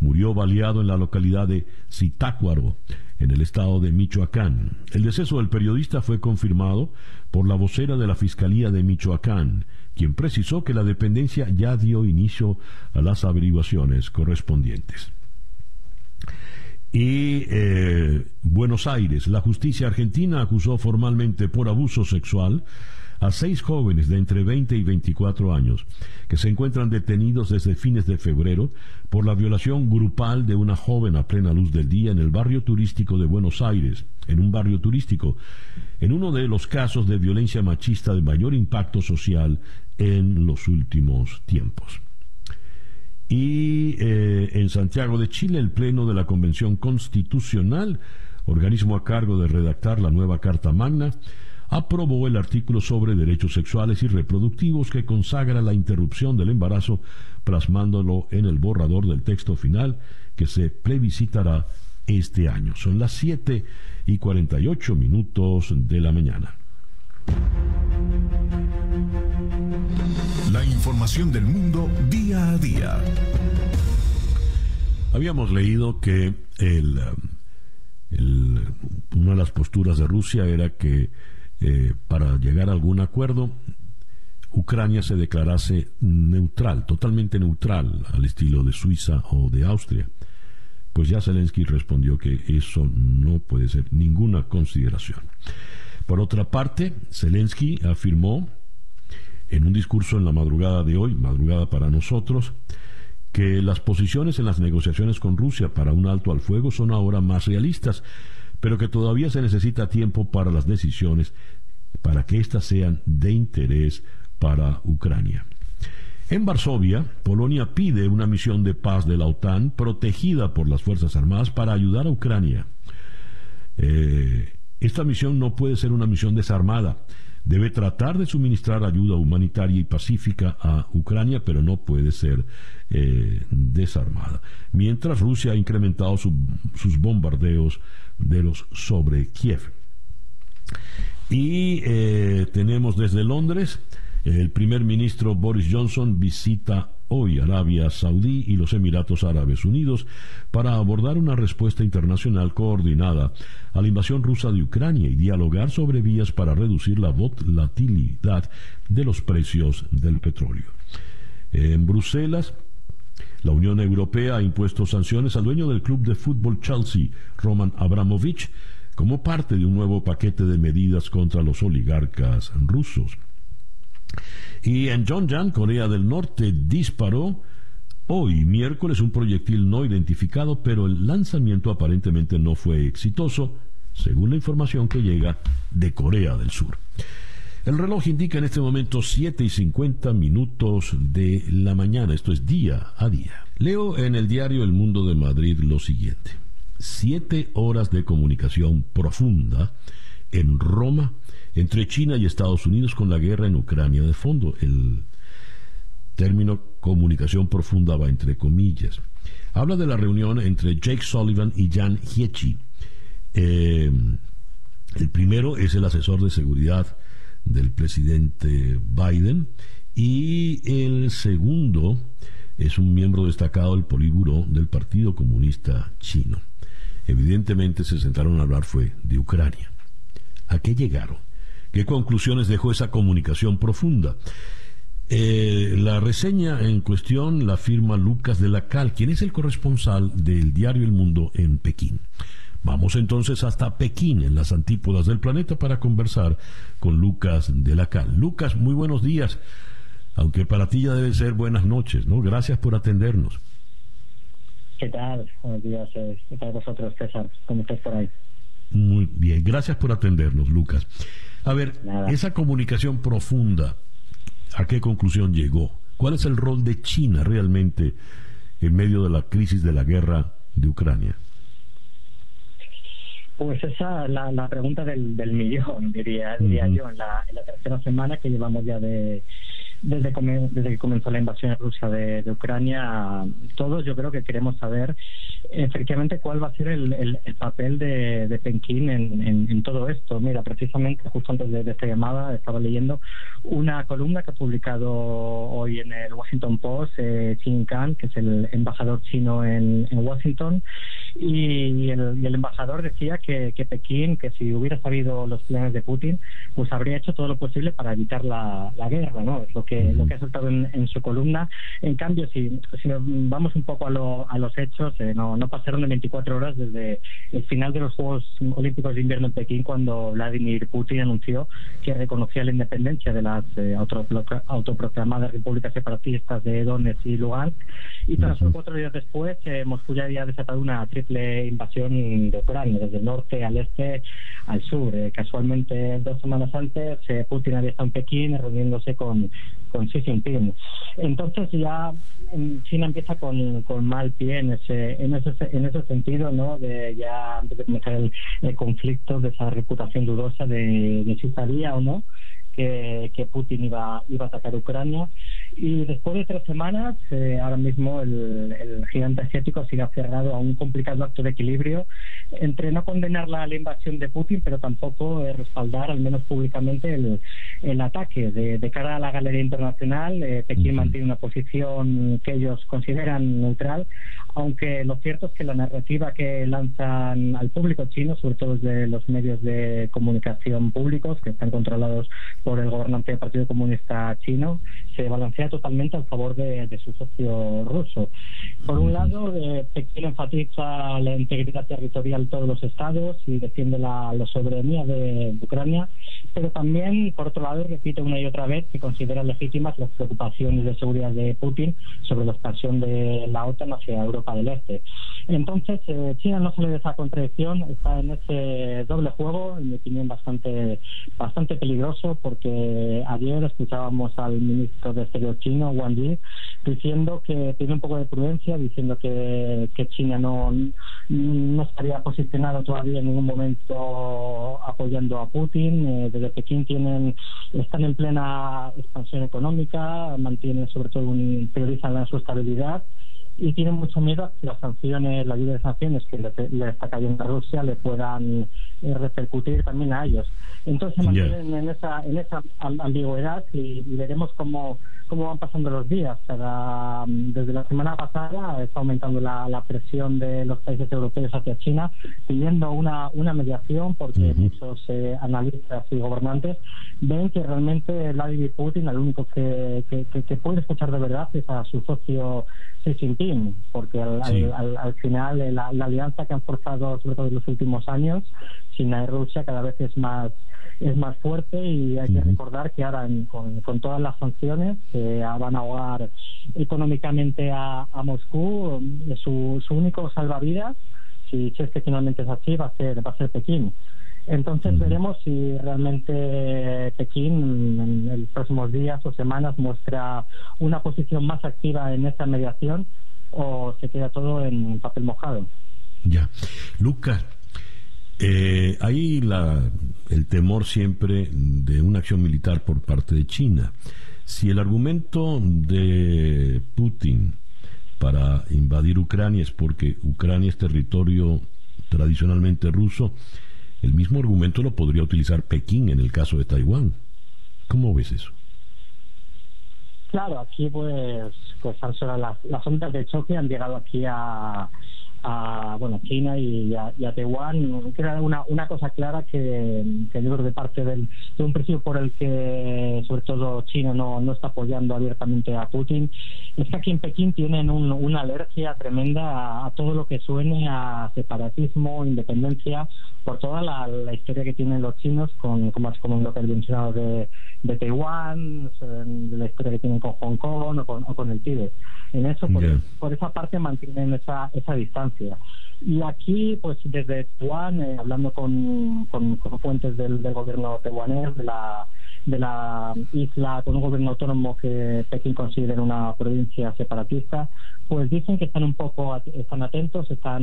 murió baleado en la localidad de Zitácuaro, en el estado de Michoacán. El deceso del periodista fue confirmado por la vocera de la Fiscalía de Michoacán, quien precisó que la dependencia ya dio inicio a las averiguaciones correspondientes. Y eh, Buenos Aires, la justicia argentina acusó formalmente por abuso sexual a seis jóvenes de entre 20 y 24 años que se encuentran detenidos desde fines de febrero por la violación grupal de una joven a plena luz del día en el barrio turístico de Buenos Aires, en un barrio turístico, en uno de los casos de violencia machista de mayor impacto social en los últimos tiempos. Y eh, en Santiago de Chile, el Pleno de la Convención Constitucional, organismo a cargo de redactar la nueva Carta Magna, aprobó el artículo sobre derechos sexuales y reproductivos que consagra la interrupción del embarazo, plasmándolo en el borrador del texto final que se plebiscitará este año. Son las 7 y 48 minutos de la mañana. La información del mundo día a día. Habíamos leído que el, una de las posturas de Rusia era que eh, para llegar a algún acuerdo, Ucrania se declarase neutral, totalmente neutral, al estilo de Suiza o de Austria. pues ya Zelensky respondió que eso no puede ser ninguna consideración. Por otra parte, Zelensky afirmó en un discurso en la madrugada de hoy, madrugada para nosotros, que las posiciones en las negociaciones con Rusia para un alto al fuego son ahora más realistas, pero que todavía se necesita tiempo para las decisiones para que éstas sean de interés para Ucrania. En Varsovia, Polonia pide una misión de paz de la OTAN protegida por las Fuerzas Armadas para ayudar a Ucrania. Eh, esta misión no puede ser una misión desarmada, debe tratar de suministrar ayuda humanitaria y pacífica a Ucrania, pero no puede ser eh, desarmada. Mientras Rusia ha incrementado sus bombardeos sobre Kiev. Y eh, tenemos desde Londres, el primer ministro Boris Johnson visita hoy Arabia Saudí y los Emiratos Árabes Unidos para abordar una respuesta internacional coordinada a la invasión rusa de Ucrania y dialogar sobre vías para reducir la volatilidad de los precios del petróleo. En Bruselas, la Unión Europea ha impuesto sanciones al dueño del club de fútbol Chelsea, Roman Abramovich, como parte de un nuevo paquete de medidas contra los oligarcas rusos. Y en Zhongyan, Corea del Norte, disparó hoy, miércoles, un proyectil no identificado, pero el lanzamiento aparentemente no fue exitoso, según la información que llega de Corea del Sur. El reloj indica en este momento 7 y 50 minutos de la mañana, esto es día a día. Leo en el diario El Mundo de Madrid lo siguiente. Siete horas de comunicación profunda en Roma entre China y Estados Unidos con la guerra en Ucrania de fondo. El término comunicación profunda va entre comillas. Habla de la reunión entre Jake Sullivan y Jan Hiechi. Eh, el primero es el asesor de seguridad del presidente Biden y el segundo es un miembro destacado del Políburo del Partido Comunista Chino. Evidentemente se sentaron a hablar fue de Ucrania. ¿A qué llegaron? ¿Qué conclusiones dejó esa comunicación profunda? Eh, la reseña en cuestión la firma Lucas de la Cal, quien es el corresponsal del diario El Mundo en Pekín. Vamos entonces hasta Pekín, en las antípodas del planeta, para conversar con Lucas de la Cal. Lucas, muy buenos días, aunque para ti ya deben ser buenas noches, ¿no? Gracias por atendernos. ¿Qué tal? Buenos días, eh, ¿qué tal vosotros, César? ¿Cómo estás por ahí? Muy bien, gracias por atendernos, Lucas. A ver, esa comunicación profunda, ¿a qué conclusión llegó? ¿Cuál es el rol de China realmente en medio de la crisis de la guerra de Ucrania? Pues esa es la, pregunta del, millón, diría, diría yo, en la, en la tercera semana que llevamos ya de, desde, desde que comenzó la invasión rusa de, de, Ucrania, todos yo creo que queremos saber efectivamente cuál va a ser el, el, papel de, de Pekín en, todo esto. Mira, precisamente justo antes de, esta llamada estaba leyendo una columna que ha publicado hoy en el Washington Post eh, Kan, que es el embajador chino en, en Washington, y el, y el, embajador decía que, que Pekín, que si hubiera sabido los planes de Putin, pues habría hecho todo lo posible para evitar la, la guerra, ¿no? Es lo que lo que ha soltado en, su columna. En cambio, si, si vamos un poco a, a los hechos, eh, no, no pasaron de 24 horas desde el final de los Juegos Olímpicos de Invierno en Pekín, cuando Vladimir Putin anunció que reconocía la independencia de las eh, autoproclamadas repúblicas separatistas de Donetsk y Lugansk. Y tras cuatro días después, eh, Moscú ya había desatado una triple invasión de Ucrania, desde el norte al este al sur. casualmente, dos semanas antes, Putin había estado en Pekín reuniéndose con con Xi Jinping. Entonces ya China empieza con, con mal pie en ese, en ese, en ese sentido, ¿no? De ya antes de comenzar el, conflicto, de esa reputación dudosa de, de si sabía o no que, que Putin iba, iba a atacar Ucrania y después de tres semanas, eh, ahora mismo el, el, gigante asiático sigue aferrado a un complicado acto de equilibrio entre no condenar la, invasión de Putin, pero tampoco eh, respaldar, al menos públicamente, el, el ataque. De, de, cara a la galería internacional, eh, Pekín mantiene una posición que ellos consideran neutral, aunque lo cierto es que la narrativa que lanzan al público chino, sobre todo desde los medios de comunicación públicos, que están controlados por el gobernante del Partido Comunista Chino, se balancea totalmente a favor de, su socio ruso. Por un lado, eh, Pekín enfatiza la integridad territorial de todos los estados y defiende la, soberanía de Ucrania, pero también, por otro lado, repite una y otra vez que considera legítimas las preocupaciones de seguridad de Putin sobre la expansión de la OTAN hacia Europa del Este. Entonces, eh, China no sale de esa contradicción, está en ese doble juego, en mi opinión, bastante, bastante peligroso, porque ayer escuchábamos al ministro de Exterior chino, Wang Yi, diciendo que tiene un poco de prudencia, diciendo que, que China no, no estaría posicionado todavía en ningún momento apoyando a Putin. Eh, desde Pekín tienen, están en plena expansión económica, mantienen sobre todo un, priorizan su estabilidad y tienen mucho miedo a que las sanciones, la lluvia de sanciones que le, está cayendo a Rusia le puedan eh, repercutir también a ellos. Entonces se mantienen en esa, en esa ambigüedad y, veremos cómo, cómo van pasando los días. Cada, desde la semana pasada está aumentando la, la presión de los países europeos hacia China, pidiendo una, una mediación porque muchos eh, analistas y gobernantes ven que realmente Vladimir Putin, el único que, que, que puede escuchar de verdad es a su socio Xi Jinping, porque al, al, final eh, la, alianza que han forzado, sobre todo en los últimos años, China y Rusia, cada vez es más es más fuerte y hay que recordar que ahora con, con, todas las sanciones que van a ahogar económicamente a, a Moscú, eh, su, su único salvavidas, si, es que finalmente es así, va a ser, va a ser Pekín. Entonces veremos si realmente Pekín en los próximos días o semanas muestra una posición más activa en esta mediación o se queda todo en papel mojado. Ya. Lucas, eh, hay la, el temor siempre de una acción militar por parte de China. Si el argumento de Putin para invadir Ucrania es porque Ucrania es territorio tradicionalmente ruso, el mismo argumento lo podría utilizar Pekín en el caso de Taiwán. ¿Cómo ves eso? Claro, aquí pues, pues las, las ondas de choque han llegado aquí a, a bueno China y a, y a Taiwán. Era una, una cosa clara que, que yo creo de parte del, de un precio por el que sobre todo China no, no está apoyando abiertamente a Putin. Es que aquí en Pekín tienen una alergia tremenda a, todo lo que suene a separatismo, independencia por toda la, historia que tienen los chinos con como, como lo que he mencionado de, de Taiwán, de la historia que tienen con Hong Kong o con, o con el Tíbet. En eso, por, esa parte mantienen esa, esa distancia. Y aquí, pues desde Taiwán, eh, hablando con, con, fuentes del, del gobierno taiwanés, de la de la isla con un gobierno autónomo que Pekín considera una provincia separatista, pues dicen que están un poco están atentos, están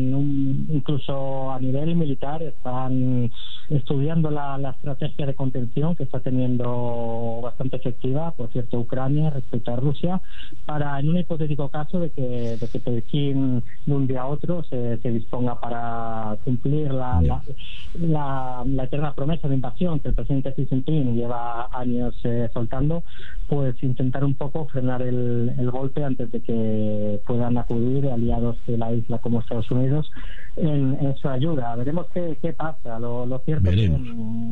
incluso a nivel militar, están estudiando la, estrategia de contención que está teniendo bastante efectiva, por cierto, Ucrania respecto a Rusia, para en un hipotético caso de que, de que Pekín de un día a otro se, se disponga para cumplir la, la, la, eterna promesa de invasión que el presidente Xi Jinping lleva años eh, soltando, pues intentar un poco frenar el, el golpe antes de que puedan acudir aliados de la isla como Estados Unidos en, su ayuda. Veremos qué, qué pasa. Lo, lo cierto es que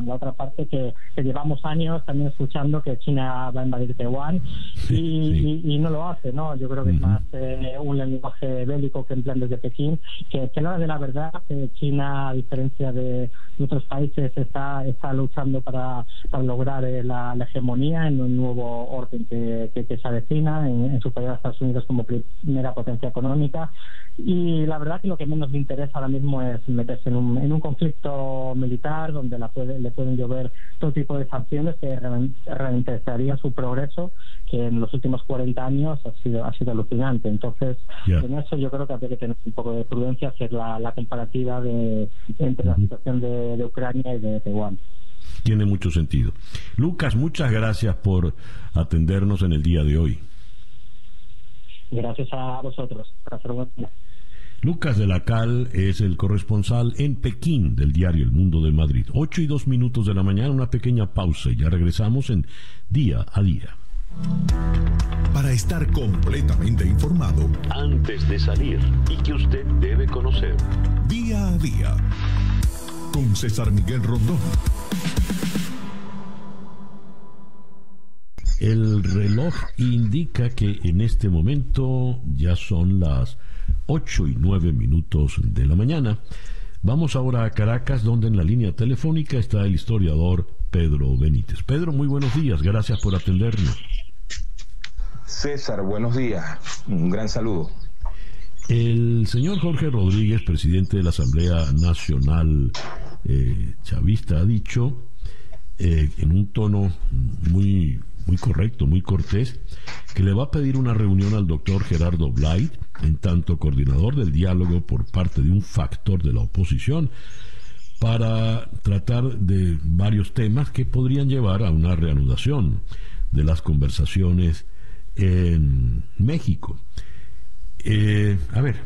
la otra parte que, llevamos años también escuchando que China va a invadir Taiwán y, y, no lo hace, ¿no? Yo creo que es más eh, un lenguaje bélico que emplean desde Pekín, que, que la de la verdad, China, a diferencia de otros países, está, está luchando para, para lograr eh, la, hegemonía en un nuevo orden que, que, se avecina en, en superior a Estados Unidos como primera potencia económica. Y la verdad que lo que menos le interesa ahora mismo es meterse en un, en un conflicto militar donde la puede, le pueden llover todo tipo de sanciones que ralentizaría su progreso que en los últimos 40 años ha sido ha sido alucinante. Entonces en eso yo creo que habría que tener un poco de prudencia hacer la, la comparativa de entre la situación de, de Ucrania y de Taiwán tiene mucho sentido. Lucas, muchas gracias por atendernos en el día de hoy. Gracias a vosotros. Lucas de la Cal es el corresponsal en Pekín del diario El Mundo de Madrid. Ocho y dos minutos de la mañana, una pequeña pausa y ya regresamos en Día a Día. Para estar completamente informado, antes de salir y que usted debe conocer. Día a Día, con César Miguel Rondón. El reloj indica que en este momento ya son las 8 y 9 minutos de la mañana. Vamos ahora a Caracas, donde en la línea telefónica está el historiador Pedro Benítez. Pedro, muy buenos días, gracias por atendernos. César, buenos días, un gran saludo. El señor Jorge Rodríguez, presidente de la Asamblea Nacional eh, Chavista, ha dicho eh, en un tono muy muy correcto, muy cortés, que le va a pedir una reunión al doctor Gerardo Blight, en tanto coordinador del diálogo por parte de un factor de la oposición, para tratar de varios temas que podrían llevar a una reanudación de las conversaciones en México. Eh, a ver,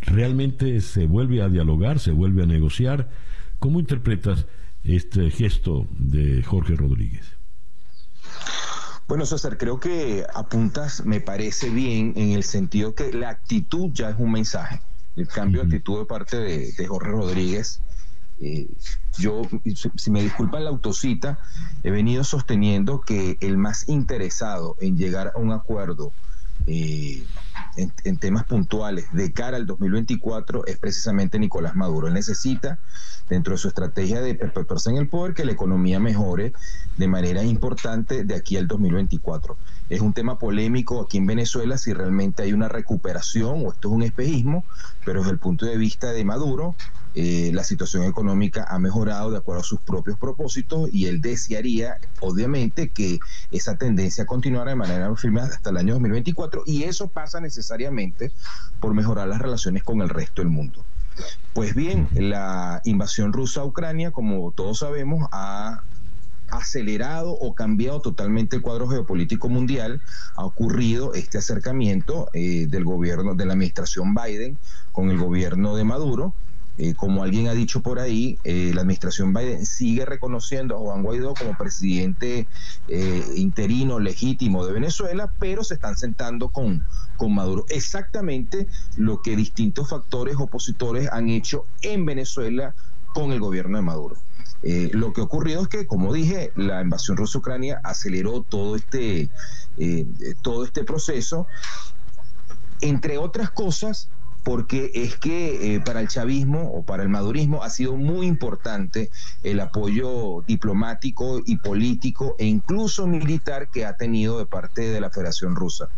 ¿realmente se vuelve a dialogar, se vuelve a negociar? ¿Cómo interpretas este gesto de Jorge Rodríguez? Bueno, César, creo que apuntas, me parece bien, en el sentido que la actitud ya es un mensaje. El cambio de actitud de parte de, Jorge Rodríguez. Eh, yo, si me disculpan la autocita, he venido sosteniendo que el más interesado en llegar a un acuerdo eh, en, temas puntuales de cara al 2024 es precisamente Nicolás Maduro. Él necesita, dentro de su estrategia de perpetuarse en el poder, que la economía mejore de manera importante de aquí al 2024. Es un tema polémico aquí en Venezuela si realmente hay una recuperación o esto es un espejismo, pero desde el punto de vista de Maduro, eh, la situación económica ha mejorado de acuerdo a sus propios propósitos y él desearía, obviamente, que esa tendencia continuara de manera firme hasta el año 2024 y eso pasa necesariamente por mejorar las relaciones con el resto del mundo. Pues bien, la invasión rusa a Ucrania, como todos sabemos, ha acelerado o cambiado totalmente el cuadro geopolítico mundial, ha ocurrido este acercamiento eh, del gobierno, de la administración Biden con el gobierno de Maduro. Eh, como alguien ha dicho por ahí, eh, la administración Biden sigue reconociendo a Juan Guaidó como presidente interino legítimo de Venezuela, pero se están sentando con, con Maduro. Exactamente lo que distintos factores opositores han hecho en Venezuela con el gobierno de Maduro. Eh, lo que ha ocurrido es que, como dije, la invasión rusa-ucrania aceleró todo este, eh, todo este proceso. Entre otras cosas, porque es que eh, para el chavismo o para el madurismo ha sido muy importante el apoyo diplomático y político e incluso militar que ha tenido de parte de la Federación Rusa.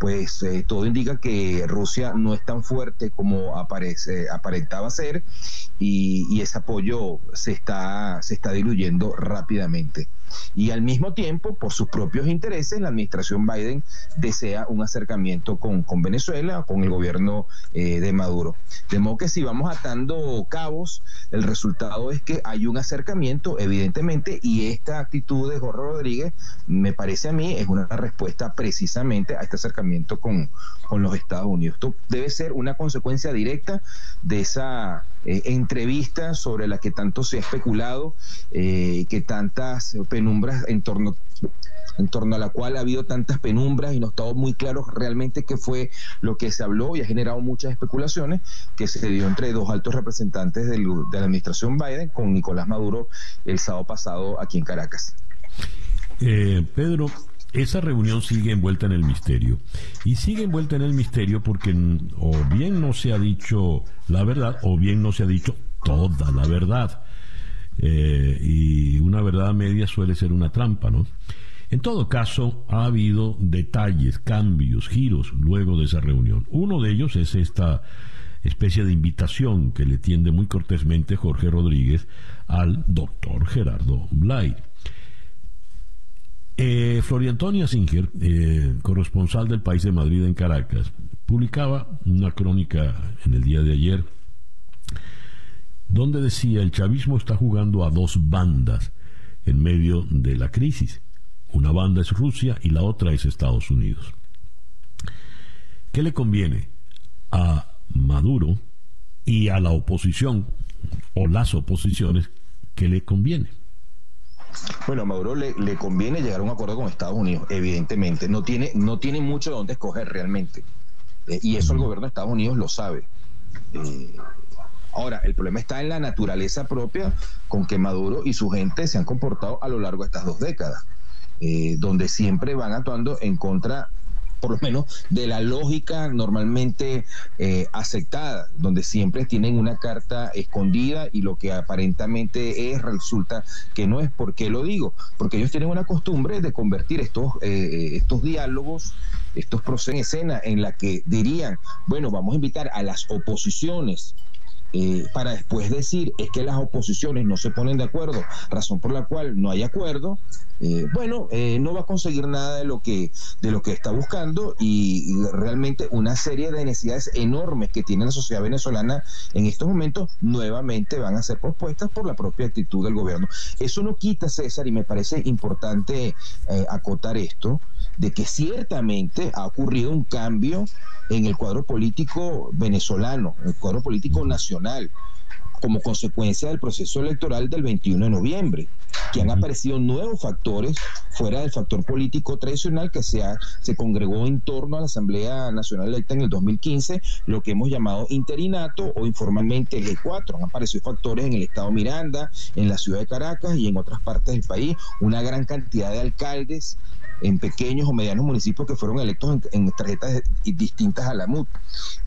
Pues eh, todo indica que Rusia no es tan fuerte como aparece, aparentaba ser y, ese apoyo se está, se está diluyendo rápidamente. Y al mismo tiempo, por sus propios intereses, la administración Biden desea un acercamiento con, con Venezuela, con el gobierno eh, de Maduro. De modo que si vamos atando cabos, el resultado es que hay un acercamiento, evidentemente, y esta actitud de Jorge Rodríguez, me parece a mí, es una respuesta precisamente a este acercamiento con, con los Estados Unidos. Esto debe ser una consecuencia directa de esa eh, entrevista sobre la que tanto se ha especulado, eh, que tantas penumbras en torno en torno a la cual ha habido tantas penumbras y no estado muy claro realmente qué fue lo que se habló y ha generado muchas especulaciones que se dio entre dos altos representantes de la administración Biden con Nicolás Maduro el sábado pasado aquí en Caracas. Eh, Pedro, esa reunión sigue envuelta en el misterio. Y sigue envuelta en el misterio porque o bien no se ha dicho la verdad o bien no se ha dicho toda la verdad. Eh, y una verdad media suele ser una trampa, ¿no? En todo caso, ha habido detalles, cambios, giros luego de esa reunión. Uno de ellos es esta especie de invitación que le tiende muy cortésmente Jorge Rodríguez al doctor Gerardo Blay. Eh, Antonia Singer, eh, corresponsal del País de Madrid en Caracas, publicaba una crónica en el día de ayer donde decía el chavismo está jugando a dos bandas en medio de la crisis. Una banda es Rusia y la otra es Estados Unidos. ¿Qué le conviene a Maduro y a la oposición o las oposiciones? ¿Qué le conviene? Bueno, a Maduro le, conviene llegar a un acuerdo con Estados Unidos, evidentemente. No tiene, no tiene mucho de dónde escoger realmente. Eh, y eso el gobierno de Estados Unidos lo sabe. Eh, ahora, el problema está en la naturaleza propia con que Maduro y su gente se han comportado a lo largo de estas dos décadas. eh, donde siempre van actuando en contra por lo menos de la lógica normalmente eh, aceptada, donde siempre tienen una carta escondida y lo que aparentemente es resulta que no es. ¿Por qué lo digo? Porque ellos tienen una costumbre de convertir estos, eh, estos diálogos, estos procesos en escena en la que dirían, bueno, vamos a invitar a las oposiciones eh, para después decir es que las oposiciones no se ponen de acuerdo, razón por la cual no hay acuerdo, eh, bueno, eh, no va a conseguir nada de lo que de lo que está buscando y, realmente una serie de necesidades enormes que tiene la sociedad venezolana en estos momentos nuevamente van a ser propuestas por la propia actitud del gobierno. Eso no quita, César, y me parece importante acotar esto, de que ciertamente ha ocurrido un cambio en el cuadro político venezolano, el cuadro político nacional, como consecuencia del proceso electoral del 21 de noviembre, que han aparecido nuevos factores fuera del factor político tradicional que se, se congregó en torno a la Asamblea Nacional electa en el 2015, lo que hemos llamado interinato o informalmente el G4. Han aparecido factores en el estado Miranda, en la ciudad de Caracas y en otras partes del país, una gran cantidad de alcaldes en pequeños o medianos municipios que fueron electos en, tarjetas distintas a la MUT.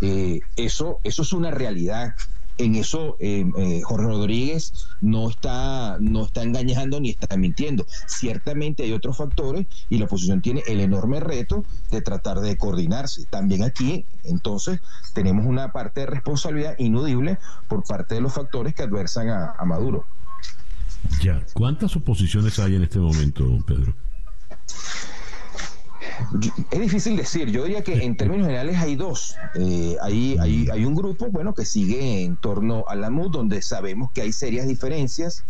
Eh, eso, eso es una realidad. En eso eh, eh, Jorge Rodríguez no está, no está engañando ni está mintiendo. Ciertamente hay otros factores y la oposición tiene el enorme reto de tratar de coordinarse. También aquí, entonces, tenemos una parte de responsabilidad inudible por parte de los factores que adversan a, Maduro. Ya, ¿cuántas oposiciones hay en este momento, Pedro? Es difícil decir, yo diría que en términos generales hay dos. Eh, hay, hay, hay, un grupo bueno, que sigue en torno a la MUD, donde sabemos que hay serias diferencias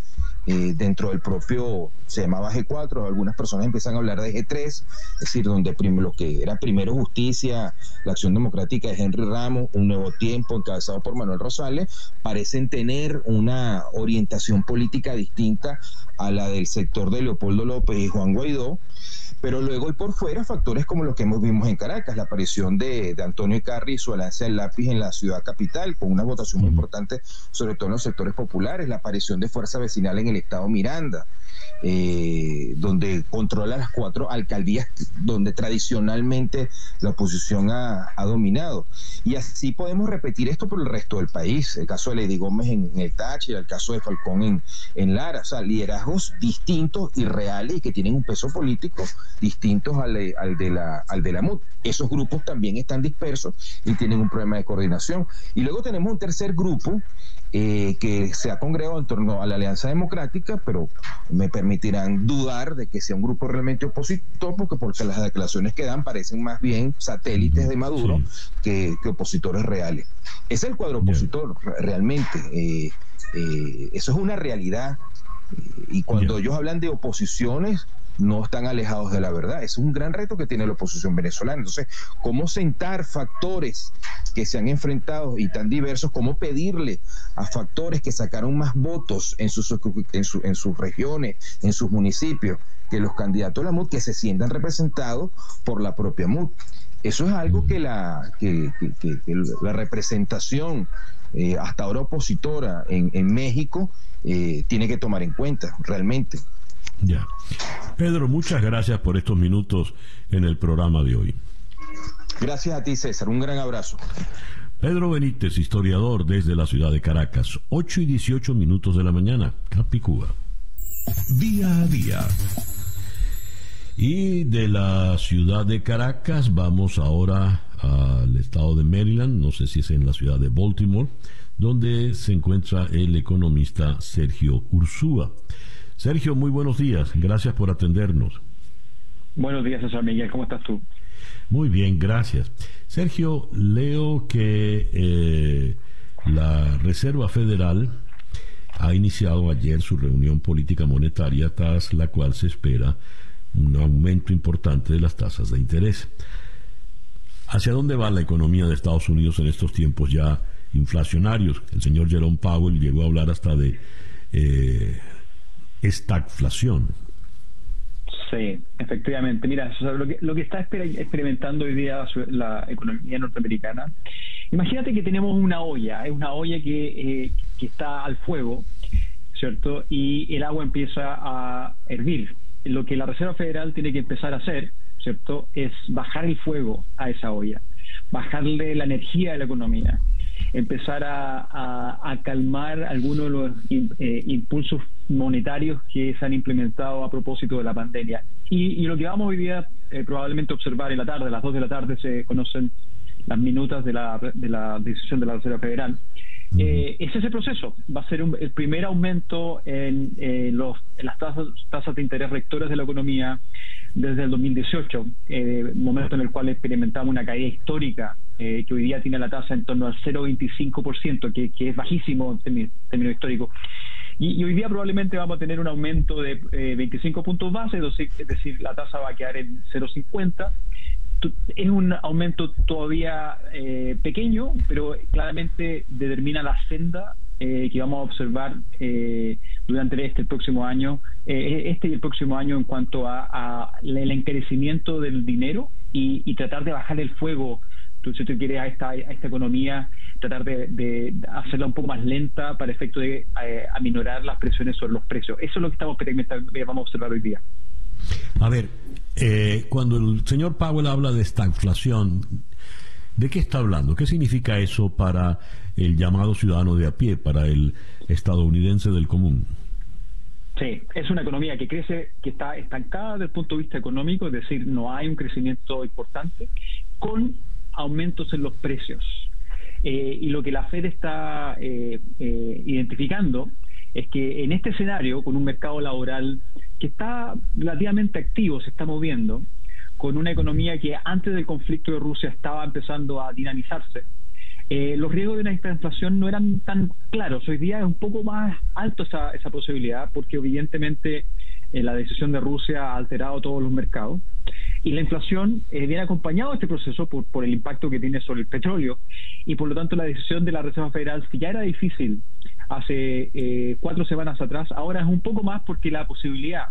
eh, dentro del propio, se llamaba G4, algunas personas empiezan a hablar de G3, es decir, donde lo que era primero justicia, la acción democrática de Henry Ramos, un nuevo tiempo encabezado por Manuel Rosales, parecen tener una orientación política distinta a la del sector de Leopoldo López y Juan Guaidó. Pero luego y por fuera factores como los que hemos vimos en Caracas, la aparición de, Antonio Carri y su alance del lápiz en la ciudad capital, con una votación muy importante, sobre todo en los sectores populares, la aparición de Fuerza Vecinal en el estado Miranda, eh, donde controla las cuatro alcaldías donde tradicionalmente la oposición ha, dominado. Y así podemos repetir esto por el resto del país. El caso de Lady Gómez en, el Táchira, el caso de Falcón en, en Lara, o sea, liderazgos distintos y reales y que tienen un peso político distintos al al de la, al de la MUD. Esos grupos también están dispersos y tienen un problema de coordinación. Y luego tenemos un tercer grupo eh, que se ha congregado en torno a la Alianza Democrática, pero me permitirán dudar de que sea un grupo realmente opositor, porque, porque las declaraciones que dan parecen más bien satélites de Maduro que, opositores reales. Es el cuadro opositor, realmente. Eh, eh, eso es una realidad. Y cuando ellos hablan de oposiciones, no están alejados de la verdad. Es un gran reto que tiene la oposición venezolana. Entonces, ¿cómo sentar factores que se han enfrentado y tan diversos? ¿Cómo pedirle a factores que sacaron más votos en sus, en, sus regiones, en sus municipios, que los candidatos a la MUD que se sientan representados por la propia MUD? Eso es algo que la, que, la representación eh, hasta ahora opositora en, México eh, tiene que tomar en cuenta realmente. Ya. Pedro, muchas gracias por estos minutos en el programa de hoy. Gracias a ti, César. Un gran abrazo. Pedro Benítez, historiador desde la ciudad de Caracas. 8 y 18 minutos de la mañana, Capicúa. Día a día. Y de la ciudad de Caracas vamos ahora al estado de Maryland, no sé si es en la ciudad de Baltimore, donde se encuentra el economista Sergio Ursúa. Sergio, muy buenos días. Gracias por atendernos. Buenos días, César Miguel. ¿Cómo estás tú? Muy bien, gracias. Sergio, leo que eh, la Reserva Federal ha iniciado ayer su reunión política monetaria, tras la cual se espera un aumento importante de las tasas de interés. ¿Hacia dónde va la economía de Estados Unidos en estos tiempos ya inflacionarios? El señor Jerome Powell llegó a hablar hasta de eh, estagflación. Sí, efectivamente. Mira, lo, que, lo que está experimentando hoy día la economía norteamericana, imagínate que tenemos una olla, es una olla que, eh, que está al fuego, ¿cierto? Y el agua empieza a hervir. lo que la Reserva Federal tiene que empezar a hacer, ¿cierto?, es bajar el fuego a esa olla, bajarle la energía de la economía, empezar a, calmar algunos de los eh, impulsos monetarios que se han implementado a propósito de la pandemia. Y, lo que vamos hoy día eh, probablemente observar en la tarde, a las 2 de la tarde se conocen las minutas de la, de la decisión de la Reserva Federal. Eh, es ese proceso. Va a ser el primer aumento en, los, las tasas, tasas de interés rectores de la economía desde el 2018, eh, momento en el cual experimentamos una caída histórica eh, que hoy día tiene la tasa en torno al 0,25%, que, que es bajísimo en términos históricos. Y, hoy día probablemente vamos a tener un aumento de 25 puntos base, es decir, la tasa va a quedar en 0,50 es un aumento todavía eh, pequeño, pero claramente determina la senda eh, que vamos a observar eh, durante este próximo año, este y el próximo año en cuanto a, el encarecimiento del dinero y, tratar de bajar el fuego, si a esta, a esta economía, tratar de, hacerla un poco más lenta para efecto de aminorar las presiones sobre los precios. Eso es lo que estamos vamos a observar hoy día. A ver, eh, cuando el señor Powell habla de esta inflación, ¿de qué está hablando? ¿Qué significa eso para el llamado ciudadano de a pie, para el estadounidense del común? Sí, es una economía que crece, que está estancada desde el punto de vista económico, es decir, no hay un crecimiento importante, con aumentos en los precios. Eh, y lo que la Fed está eh, identificando es que en este escenario, con un mercado laboral que está relativamente activo, se está moviendo, con una economía que antes del conflicto de Rusia estaba empezando a dinamizarse, eh, los riesgos de una inflación no eran tan claros. Hoy día es un poco más alto esa, esa posibilidad porque evidentemente eh, la decisión de Rusia ha alterado todos los mercados. Y la inflación eh, viene acompañado de este proceso por, por el impacto que tiene sobre el petróleo. Y por lo tanto la decisión de la Reserva Federal, si ya era difícil hace eh, cuatro semanas atrás, ahora es un poco más porque la posibilidad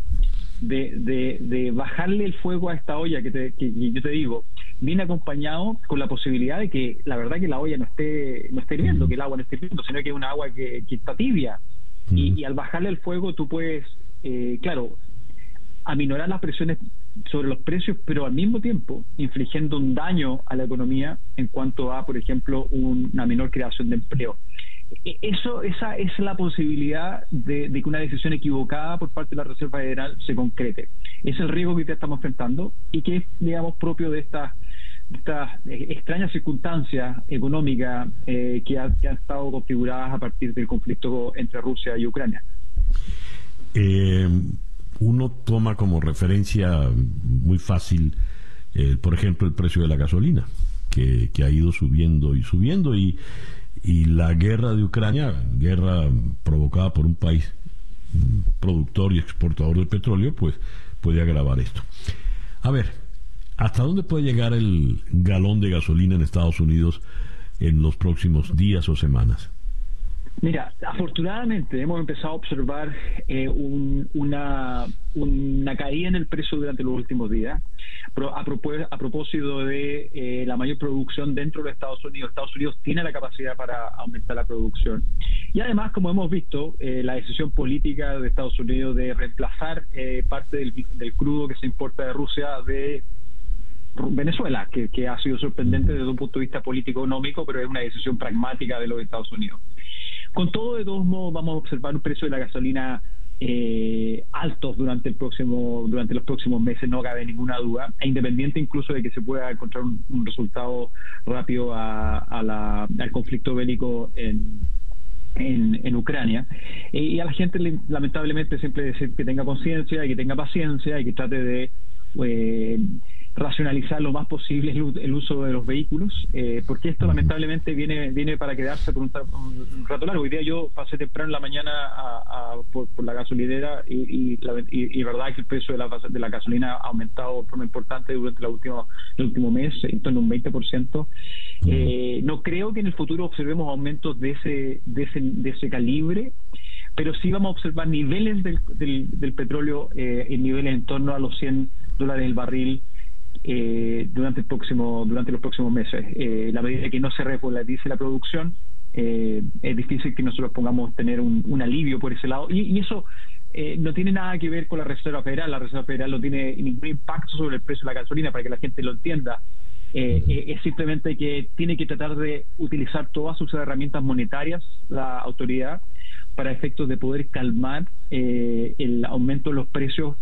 de, de, bajarle el fuego a esta olla que, te, que, yo te digo, viene acompañado con la posibilidad de que la verdad que la olla no esté, no esté hirviendo, que el agua no esté hirviendo, sino que es una agua que, está tibia. y, al bajarle el fuego tú puedes, eh, claro, aminorar las presiones sobre los precios, pero al mismo tiempo infligiendo un daño a la economía en cuanto a, por ejemplo, una menor creación de empleo. E, eso, esa es la posibilidad de, que una decisión equivocada por parte de la Reserva Federal se concrete. Es el riesgo que ya estamos enfrentando y que es, digamos, propio de estas estas extrañas circunstancias económicas eh, que, han estado configuradas a partir del conflicto entre Rusia y Ucrania. Eh, uno toma como referencia muy fácil, eh, por ejemplo, el precio de la gasolina, que, ha ido subiendo y subiendo y y la guerra de Ucrania, guerra provocada por un país productor y exportador de petróleo, pues puede agravar esto. A ver, ¿hasta dónde puede llegar el galón de gasolina en Estados Unidos en los próximos días o semanas? Mira, afortunadamente hemos empezado a observar eh, una, una caída en el precio durante los últimos días. A, propósito de eh, la mayor producción dentro de Estados Unidos, Estados Unidos tiene la capacidad para aumentar la producción. Y además, como hemos visto, eh, la decisión política de Estados Unidos de reemplazar parte del, del crudo que se importa de Rusia de Venezuela, que, que, ha sido sorprendente desde un punto de vista político-económico, pero es una decisión pragmática de los Estados Unidos. Con todo, de todos modos, vamos a observar un precio de la gasolina eh, altos durante el próximo durante los próximos meses no cabe ninguna duda. E independiente incluso de que se pueda encontrar un, resultado rápido al conflicto bélico en, en, Ucrania. Eh, y a la gente lamentablemente siempre decir que tenga conciencia y que tenga paciencia y que trate de eh, racionalizar lo más posible el, uso de los vehículos, eh, porque esto lamentablemente viene viene para quedarse por un, rato largo. Hoy día yo pasé temprano en la mañana por, la gasolinera y, la, y, verdad que el precio de la, de la gasolina ha aumentado de forma importante durante la última, el último mes, en torno a un 20%. Eh, no creo que en el futuro observemos aumentos de ese, de ese, de ese calibre pero sí vamos a observar niveles del, del, petróleo eh, en niveles en torno a los 100 dólares el barril eh, durante el próximo durante los próximos meses. Eh, la medida que no se repolarice la producción, eh, es difícil que nosotros pongamos tener un, alivio por ese lado. Y, eso eh, no tiene nada que ver con la Reserva Federal. La Reserva Federal no tiene ningún impacto sobre el precio de la gasolina, para que la gente lo entienda. Eh, eh, es simplemente que tiene que tratar de utilizar todas sus herramientas monetarias, la autoridad, para efectos de poder calmar el aumento de los precios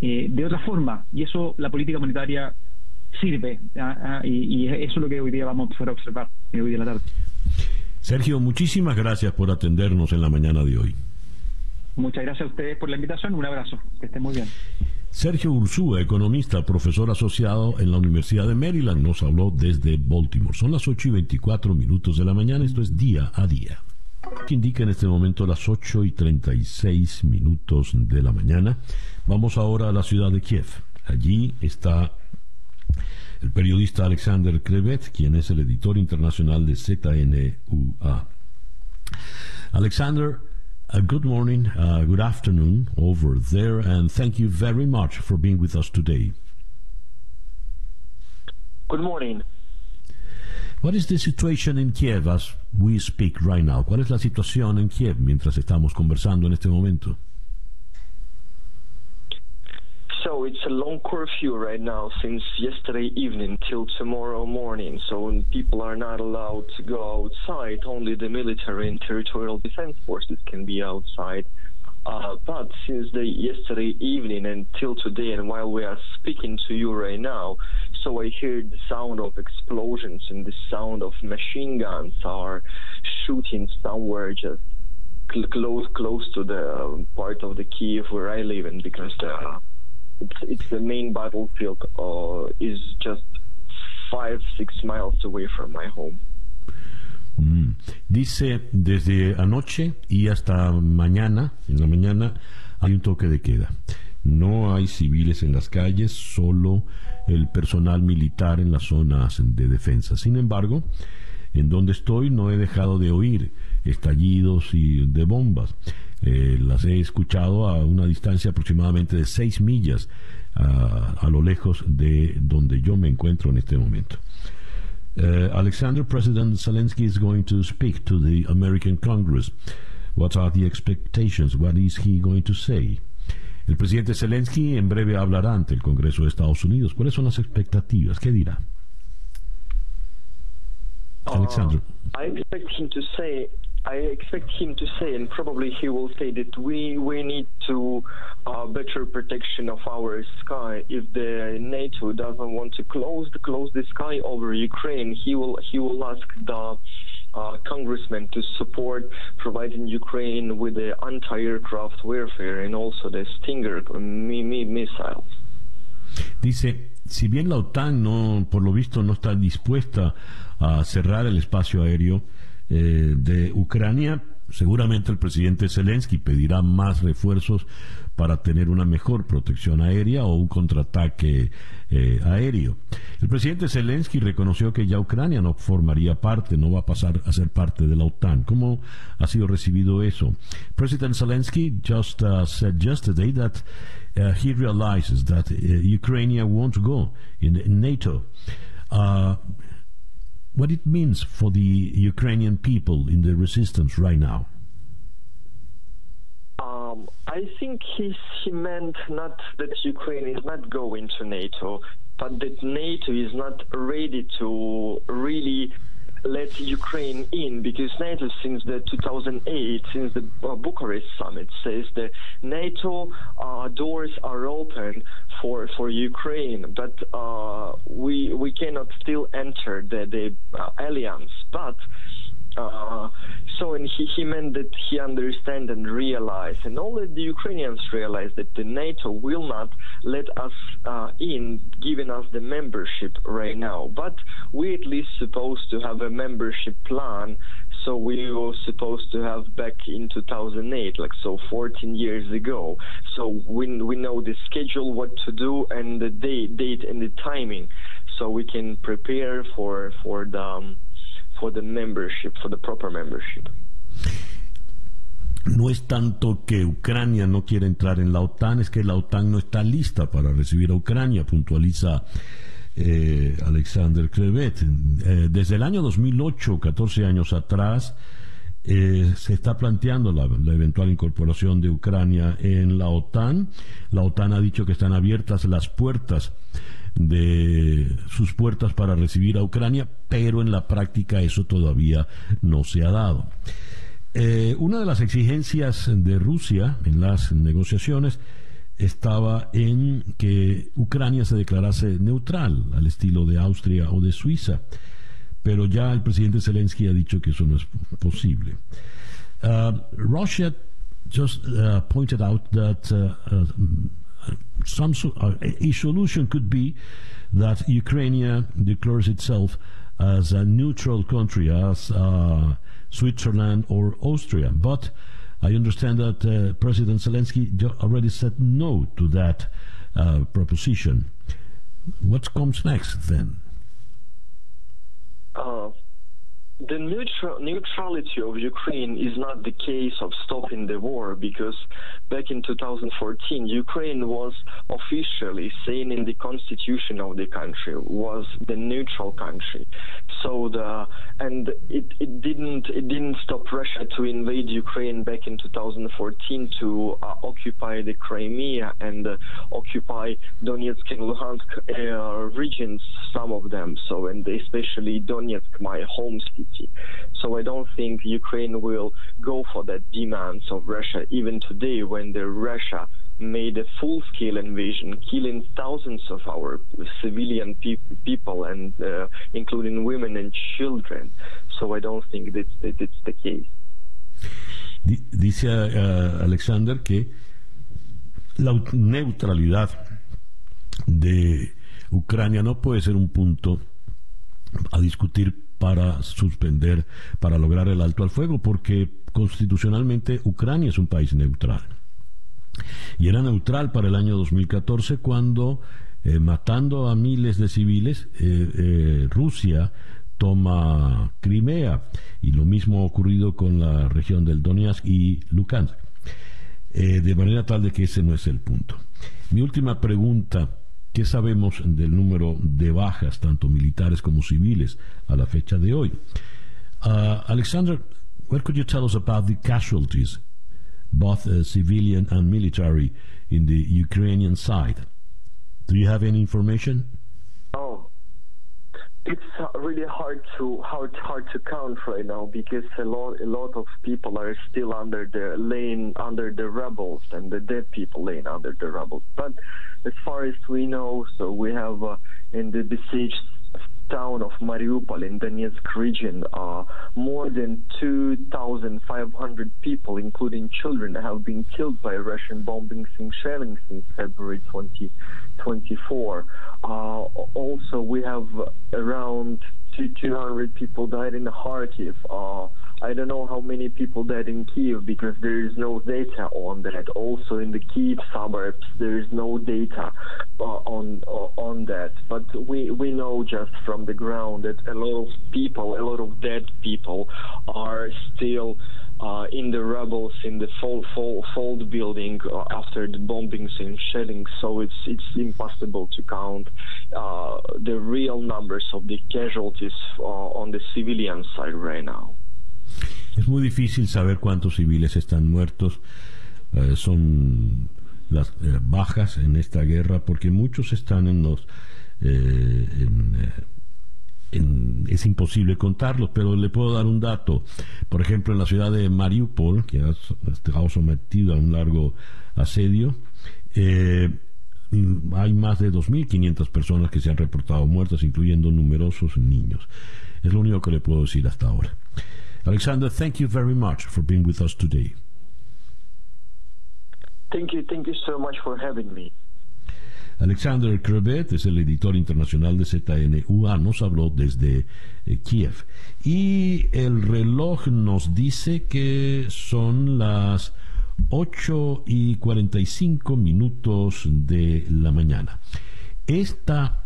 de otra forma. Y eso la política monetaria sirve. Ah, ah, y, eso es lo que hoy día vamos a observar, hoy día la tarde. Sergio, muchísimas gracias por atendernos en la mañana de hoy. Muchas gracias a ustedes por la invitación. Un abrazo. Que estén muy bien. Sergio Ursúa, economista, profesor asociado en la Universidad de Maryland, nos habló desde Baltimore. Son las 8 y 24 minutos de la mañana, esto es día a día. Que indica en este momento las 8 y 36 minutos de la mañana. Vamos ahora a la ciudad de Kiev. Allí está el periodista Alexander Krevet, quien es el editor internacional de ZNUA. Alexander, uh, good morning, uh, good afternoon over there, and thank you very much for being with us today. Good morning. What is the situation in Kiev as we speak right now? ¿Cuál es la situación en Kiev mientras estamos conversando en este momento? So it's a long curfew right now since yesterday evening till tomorrow morning. So people are not allowed to go outside. Only the military and territorial defense forces can be outside. Uh, but since the yesterday evening until today, and while we are speaking to you right now, so I hear the sound of explosions and the sound of machine guns are shooting somewhere just close close to the part of the Kiev where I live in because the it's, it's main battlefield uh, just five, six miles away from my home. Mm. Dice, desde anoche y hasta mañana, en la mañana, hay un toque de queda. No hay civiles en las calles, solo el personal militar en las zonas de defensa. Sin embargo, en donde estoy no he dejado de oír estallidos y de bombas. Eh, las he escuchado a una distancia aproximadamente de seis millas a lo lejos de donde yo me encuentro en este momento. Uh, Alexander, President Zelensky is going to speak to the American Congress. What are the expectations? What is he going to say? El presidente Zelensky en breve hablará ante el Congreso de Estados Unidos. ¿Cuáles son las expectativas? ¿Qué dirá? Uh, Alexander. I expect him to say I expect him to say, and probably he will say that we we need to uh, better protection of our sky. If the NATO doesn't want to close the, close the sky over Ukraine, he will he will ask the uh, to support providing Ukraine with the anti-aircraft warfare and also the Stinger missiles. Dice, si bien la OTAN no, por lo visto no está dispuesta a cerrar el espacio aéreo, Eh, de Ucrania, seguramente el presidente Zelensky pedirá más refuerzos para tener una mejor protección aérea o un contraataque eh, aéreo. El presidente Zelensky reconoció que ya Ucrania no formaría parte, no va a pasar a ser parte de la OTAN. ¿Cómo ha sido recibido eso? President Zelensky just uh, said yesterday that uh, he realizes that uh, Ukraine won't go in NATO. What it means for the Ukrainian people in the resistance right now? Um, I think he meant not that Ukraine is not going to NATO, but that NATO is not ready to really let Ukraine in because NATO, since the 2008, since the uh, Bucharest summit, says that NATO uh, doors are open for for Ukraine, but uh, we we cannot still enter the the uh, alliance, but. So and he, he meant that he understand and realize, and all the Ukrainians realize that the NATO will not let us uh, in, giving us the membership right now. But we at least supposed to have a membership plan. So we were supposed to have back in 2008, like so 14 years ago. So we we know the schedule, what to do, and the date, date and the timing, so we can prepare for for the. Um, for the membership, for the proper membership. No es tanto que Ucrania no quiere entrar en la OTAN, es que la OTAN no está lista para recibir a Ucrania, puntualiza eh, Alexander Krevet. Eh, desde el año 2008, 14 años atrás, eh, se está planteando la, eventual incorporación de Ucrania en la OTAN. La OTAN ha dicho que están abiertas las puertas de sus puertas para recibir a Ucrania, pero en la práctica eso todavía no se ha dado. Eh, una de las exigencias de Rusia en las negociaciones estaba en que Ucrania se declarase neutral al estilo de Austria o de Suiza pero ya el presidente Zelensky ha dicho que eso no es posible. Uh, Russia just uh, pointed out that uh, uh some uh, a solution could be that Ukraine declares itself as a neutral country, as uh, Switzerland or Austria. But I understand that President Zelensky already said no to that proposition. What comes next then? The neutral, neutrality of Ukraine is not the case of stopping the war because back in 2014, Ukraine was officially saying in the constitution of the country was the neutral country. So the and it, it didn't it didn't stop Russia to invade Ukraine back in 2014 to uh, occupy the Crimea and uh, occupy Donetsk and Luhansk uh, regions, some of them. So and especially Donetsk, my home city so I don't think Ukraine will go for that demands of Russia even today when the Russia made a full-scale invasion, killing thousands of our civilian pe people and uh, including women and children. So I don't think that, that it's the case. Dice uh, Alexander que la neutralidad de Ucrania no puede ser un punto a discutir para suspender, para lograr el alto al fuego, porque constitucionalmente Ucrania es un país neutral. Y era neutral para el año 2014 cuando, eh, matando a miles de civiles, eh, eh, Rusia toma Crimea. Y lo mismo ha ocurrido con la región del Donetsk y Lukansk. de manera tal de que ese no es el punto. Mi última pregunta ¿Qué sabemos del número de bajas, tanto militares como civiles, a la fecha de hoy? Uh, Alexander, what could you tell us about the casualties, both uh, civilian and military, in the Ukrainian side? Do you have any information? Oh, it's really hard to hard hard to count right now because a lot a lot of people are still under the laying under the rebels and the dead people laying under the rebels. But as far as we know, so we have uh, in the besieged town of Mariupol in Donetsk region, uh, more than 2,500 people, including children, have been killed by Russian bombings and shelling since February 2024. uh, also, we have around 200 people died in Kharkiv. Uh, I don't know how many people died in Kiev because there is no data on that. Also in the Kiev suburbs, there is no data uh, on uh, on that. But we we know just from the ground that a lot of people, a lot of dead people, are still uh, in the rebels in the fold, fold, fold building uh, after the bombings and shelling. So it's it's impossible to count uh, the real numbers of the casualties uh, on the civilian side right now. Es muy difícil saber cuántos civiles están muertos. Eh, son las eh, bajas en esta guerra porque muchos están en los... Eh, es imposible contarlos, pero le puedo dar un dato. Por ejemplo, en la ciudad de Mariupol, que ha estado sometido a un largo asedio, hay más de 2.500 personas que se han reportado muertas, incluyendo numerosos niños. Es lo único que le puedo decir hasta ahora. Alexander, thank you very much for being with us today. Thank you, thank you so much for having me. Alexander Krevet es el editor internacional de ZNUA, nos habló desde eh, Kiev. Y el reloj nos dice que son las 8 y 45 minutos de la mañana. Esta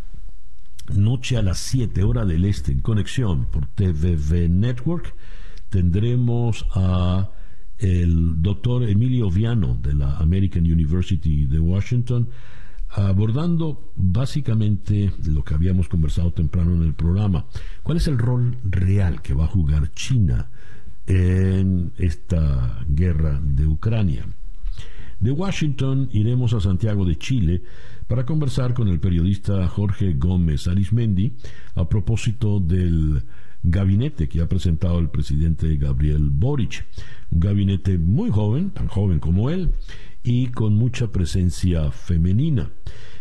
noche a las 7 hora del este en conexión por TVV Network tendremos a el doctor Emilio Viano de la American University de Washington abordando básicamente lo que habíamos conversado temprano en el programa. ¿Cuál es el rol real que va a jugar China en esta guerra de Ucrania. De Washington iremos a Santiago de Chile para conversar con el periodista Jorge Gómez Arismendi a propósito del gabinete que ha presentado el presidente Gabriel Boric. Un gabinete muy joven, tan joven como él, y con mucha presencia femenina.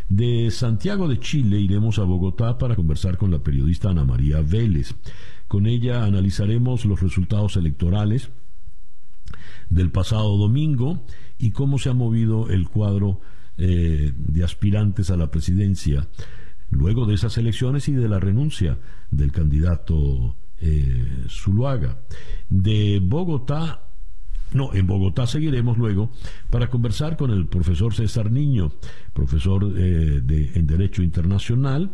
De Santiago de Chile iremos a Bogotá para conversar con la periodista Ana María Vélez. Con ella analizaremos los resultados electorales del pasado domingo y cómo se ha movido el cuadro eh, de aspirantes a la presidencia luego de esas elecciones y de la renuncia del candidato eh, Zuluaga. De Bogotá, no, en Bogotá seguiremos luego para conversar con el profesor César Niño, profesor eh, de, en Derecho Internacional,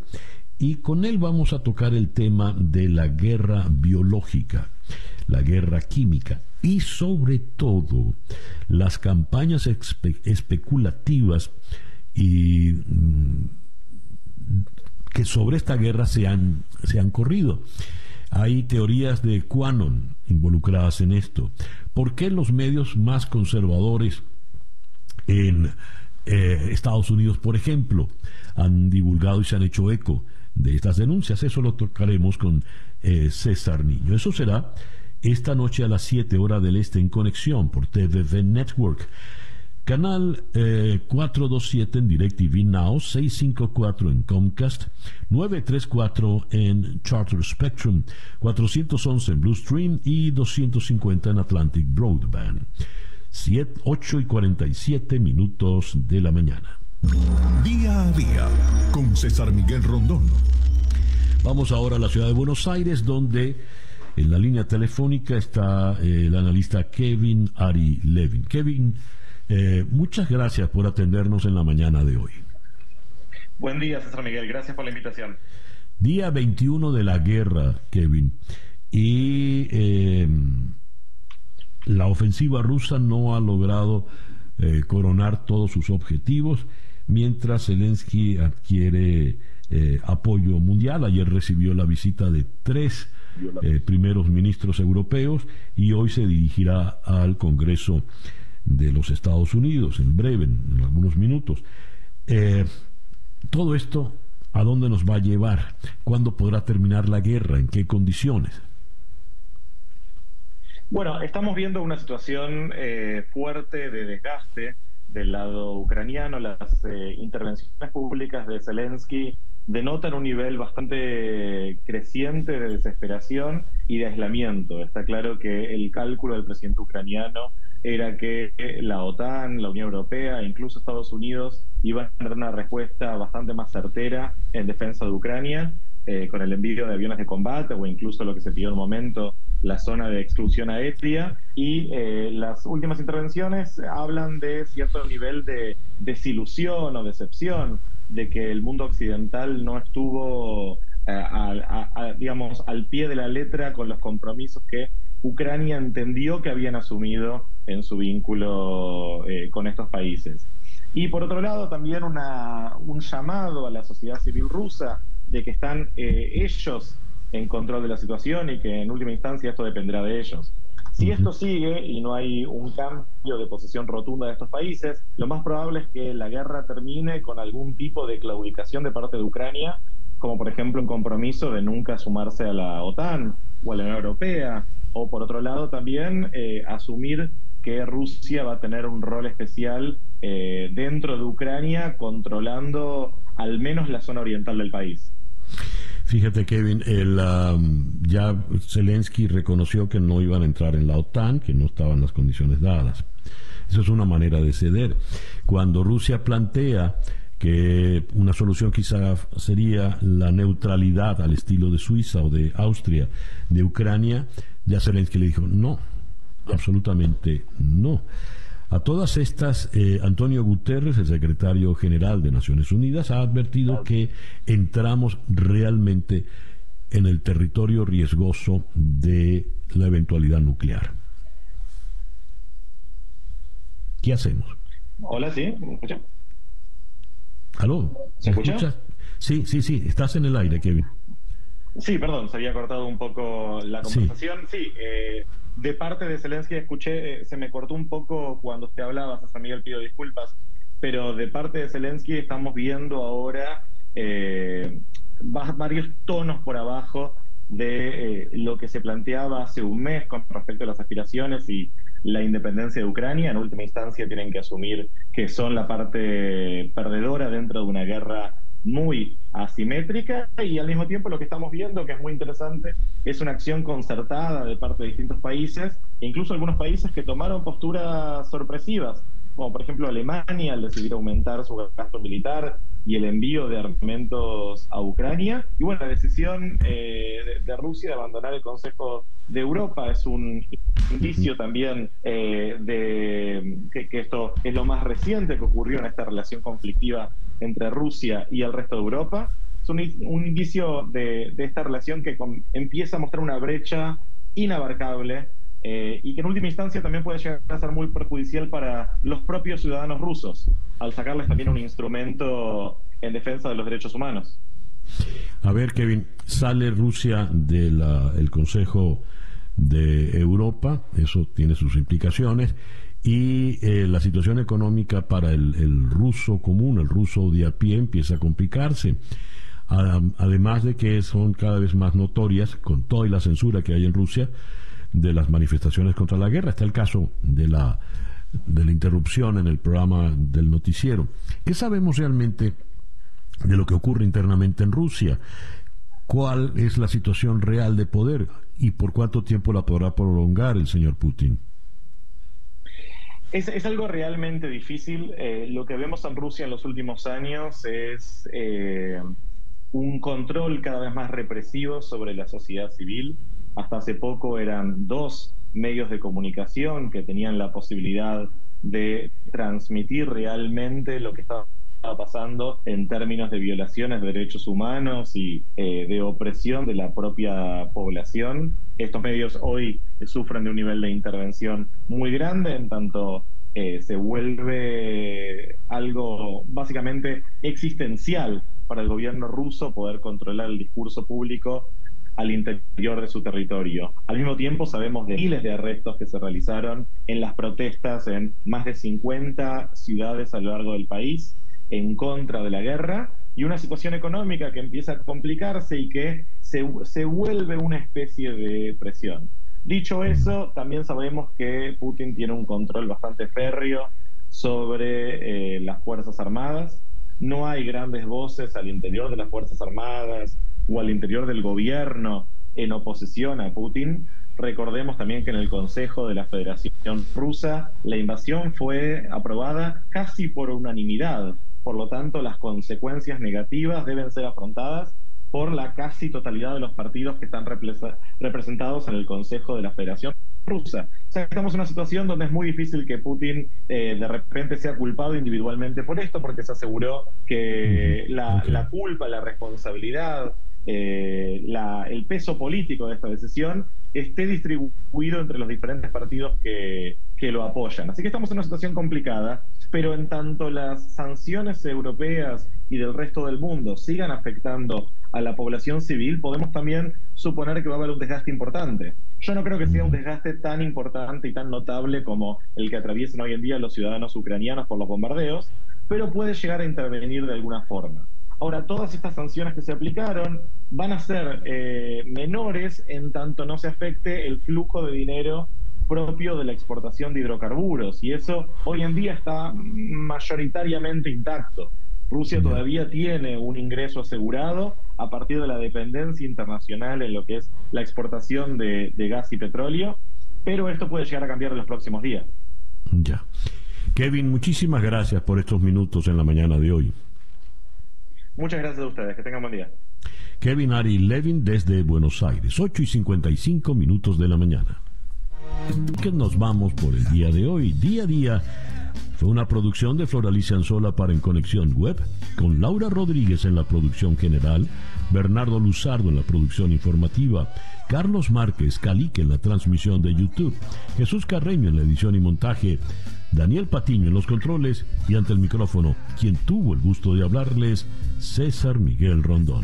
y con él vamos a tocar el tema de la guerra biológica, la guerra química y sobre todo las campañas especulativas y mm, que sobre esta guerra se han, se han corrido. Hay teorías de Quanon involucradas en esto. ¿Por qué los medios más conservadores en eh, Estados Unidos, por ejemplo, han divulgado y se han hecho eco de estas denuncias? Eso lo tocaremos con eh, César Niño. Eso será esta noche a las 7 horas del este en conexión por TVV Network. Canal 427 eh, en DirecTV Now, 654 en Comcast, 934 en Charter Spectrum, 411 en Bluestream y 250 en Atlantic Broadband. 7, 8 y 47 minutos de la mañana. Día a día con César Miguel Rondón. Vamos ahora a la ciudad de Buenos Aires, donde en la línea telefónica está eh, el analista Kevin Ari Levin. Kevin, eh, muchas gracias por atendernos en la mañana de hoy. Buen día, César Miguel. Gracias por la invitación. Día 21 de la guerra, Kevin. Y eh, la ofensiva rusa no ha logrado eh, coronar todos sus objetivos, mientras Zelensky adquiere apoyo mundial. Ayer recibió la visita de tres primeros ministros europeos y hoy se dirigirá al Congreso de los Estados Unidos, en breve, en, algunos minutos. Eh, todo esto, ¿a dónde nos va a llevar? ¿Cuándo podrá terminar la guerra? ¿En qué condiciones? Bueno, estamos viendo una situación eh, fuerte de desgaste del lado ucraniano. Las eh, intervenciones públicas de Zelensky denotan un nivel bastante creciente de desesperación y de aislamiento. Está claro que el cálculo del presidente ucraniano era que la OTAN, la Unión Europea incluso Estados Unidos iban a dar una respuesta bastante más certera en defensa de Ucrania, eh, con el envío de aviones de combate o incluso lo que se pidió en un momento, la zona de exclusión aérea. Y eh, las últimas intervenciones hablan de cierto nivel de desilusión o decepción de que el mundo occidental no estuvo, eh, digamos, al pie de la letra con los compromisos que Ucrania entendió que habían asumido en su vínculo eh, con estos países. Y por otro lado, también un llamado a la sociedad civil rusa de que están eh, ellos en control de la situación y que en última instancia esto dependerá de ellos. Si esto sigue y no hay un cambio de posición rotunda de estos países, lo más probable es que la guerra termine con algún tipo de claudicación de parte de Ucrania, como por ejemplo un compromiso de nunca sumarse a la OTAN o a la Unión Europea, o por otro lado también eh, asumir que Rusia va a tener un rol especial eh, dentro de Ucrania, controlando al menos la zona oriental del país. Fíjate, Kevin, el, um, ya Zelensky reconoció que no iban a entrar en la OTAN, que no estaban las condiciones dadas. Eso es una manera de ceder. Cuando Rusia plantea que una solución quizá sería la neutralidad al estilo de Suiza o de Austria de Ucrania, ya Zelensky le dijo, no, absolutamente no. A todas estas, eh, Antonio Guterres, el secretario general de Naciones Unidas, ha advertido que entramos realmente en el territorio riesgoso de la eventualidad nuclear. ¿Qué hacemos? Hola, sí, ¿me escucha? ¿Aló? ¿Se escucha? Sí, sí, sí, estás en el aire, Kevin. Sí, perdón, se había cortado un poco la conversación. Sí, eh, de parte de Zelensky escuché, eh, se me cortó un poco cuando usted hablaba, San pido disculpas, pero de parte de Zelensky estamos viendo ahora eh, varios tonos por abajo de eh, lo que se planteaba hace un mes con respecto a las aspiraciones y la independencia de Ucrania. En última instancia tienen que asumir que son la parte perdedora dentro de una guerra muy asimétrica y al mismo tiempo lo que estamos viendo, que es muy interesante, es una acción concertada de parte de distintos países, incluso algunos países que tomaron posturas sorpresivas, como por ejemplo Alemania al decidir aumentar su gasto militar y el envío de armamentos a Ucrania. Y bueno, la decisión eh, de, Rusia de abandonar el Consejo de Europa es un indicio también eh, de que, que, esto es lo más reciente que ocurrió en esta relación conflictiva entre Rusia y el resto de Europa. Es un, indicio de, esta relación que empieza a mostrar una brecha inabarcable eh, y que en última instancia también puede llegar a ser muy perjudicial para los propios ciudadanos rusos, al sacarles también un instrumento en defensa de los derechos humanos. A ver, Kevin, sale Rusia del Consejo de Europa, eso tiene sus implicaciones, y eh, la situación económica para el, ruso común, el ruso de a pie, empieza a complicarse. además de que son cada vez más notorias, con toda la censura que hay en Rusia, de las manifestaciones contra la guerra. Está el caso de la, de la interrupción en el programa del noticiero. ¿Qué sabemos realmente de lo que ocurre internamente en Rusia? ¿Cuál es la situación real de poder y por cuánto tiempo la podrá prolongar el señor Putin? Es, algo realmente difícil. Eh, lo que vemos en Rusia en los últimos años es eh, un control cada vez más represivo sobre la sociedad civil. Hasta hace poco eran dos medios de comunicación que tenían la posibilidad de transmitir realmente lo que estaba pasando en términos de violaciones de derechos humanos y eh, de opresión de la propia población. Estos medios hoy sufren de un nivel de intervención muy grande, en tanto eh, se vuelve algo básicamente existencial para el gobierno ruso poder controlar el discurso público al interior de su territorio. Al mismo tiempo sabemos de miles de arrestos que se realizaron en las protestas en más de 50 ciudades a lo largo del país en contra de la guerra y una situación económica que empieza a complicarse y que se, se vuelve una especie de presión. Dicho eso, también sabemos que Putin tiene un control bastante férreo sobre eh, las Fuerzas Armadas. No hay grandes voces al interior de las Fuerzas Armadas o al interior del gobierno en oposición a Putin. Recordemos también que en el Consejo de la Federación Rusa la invasión fue aprobada casi por unanimidad por lo tanto las consecuencias negativas deben ser afrontadas por la casi totalidad de los partidos que están representados en el Consejo de la Federación Rusa. O sea, estamos en una situación donde es muy difícil que Putin eh, de repente sea culpado individualmente por esto, porque se aseguró que la, culpa, la responsabilidad, eh, el peso político de esta decisión esté distribuido entre los diferentes partidos que, que lo apoyan. Así que estamos en una situación complicada pero en tanto las sanciones europeas y del resto del mundo sigan afectando a la población civil, podemos también suponer que va a haber un desgaste importante. Yo no creo que sea un desgaste tan importante y tan notable como el que atraviesan hoy en día los ciudadanos ucranianos por los bombardeos, pero puede llegar a intervenir de alguna forma. Ahora, todas estas sanciones que se aplicaron van a ser eh, menores en tanto no se afecte el flujo de dinero propio de la exportación de hidrocarburos y eso hoy en día está mayoritariamente intacto. Rusia todavía tiene un ingreso asegurado a partir de la dependencia internacional en lo que es la exportación de, gas y petróleo, pero esto puede llegar a cambiar en los próximos días. Ya. Kevin, muchísimas gracias por estos minutos en la mañana de hoy. Muchas gracias a ustedes, que tengan buen día. Kevin Ari Levin desde Buenos Aires, 8 y 55 minutos de la mañana que nos vamos por el día de hoy. Día a día fue una producción de Floralicia Anzola para En Conexión Web, con Laura Rodríguez en la producción general, Bernardo Luzardo en la producción informativa, Carlos Márquez Calique en la transmisión de YouTube, Jesús Carreño en la edición y montaje, Daniel Patiño en los controles y ante el micrófono, quien tuvo el gusto de hablarles, César Miguel Rondón.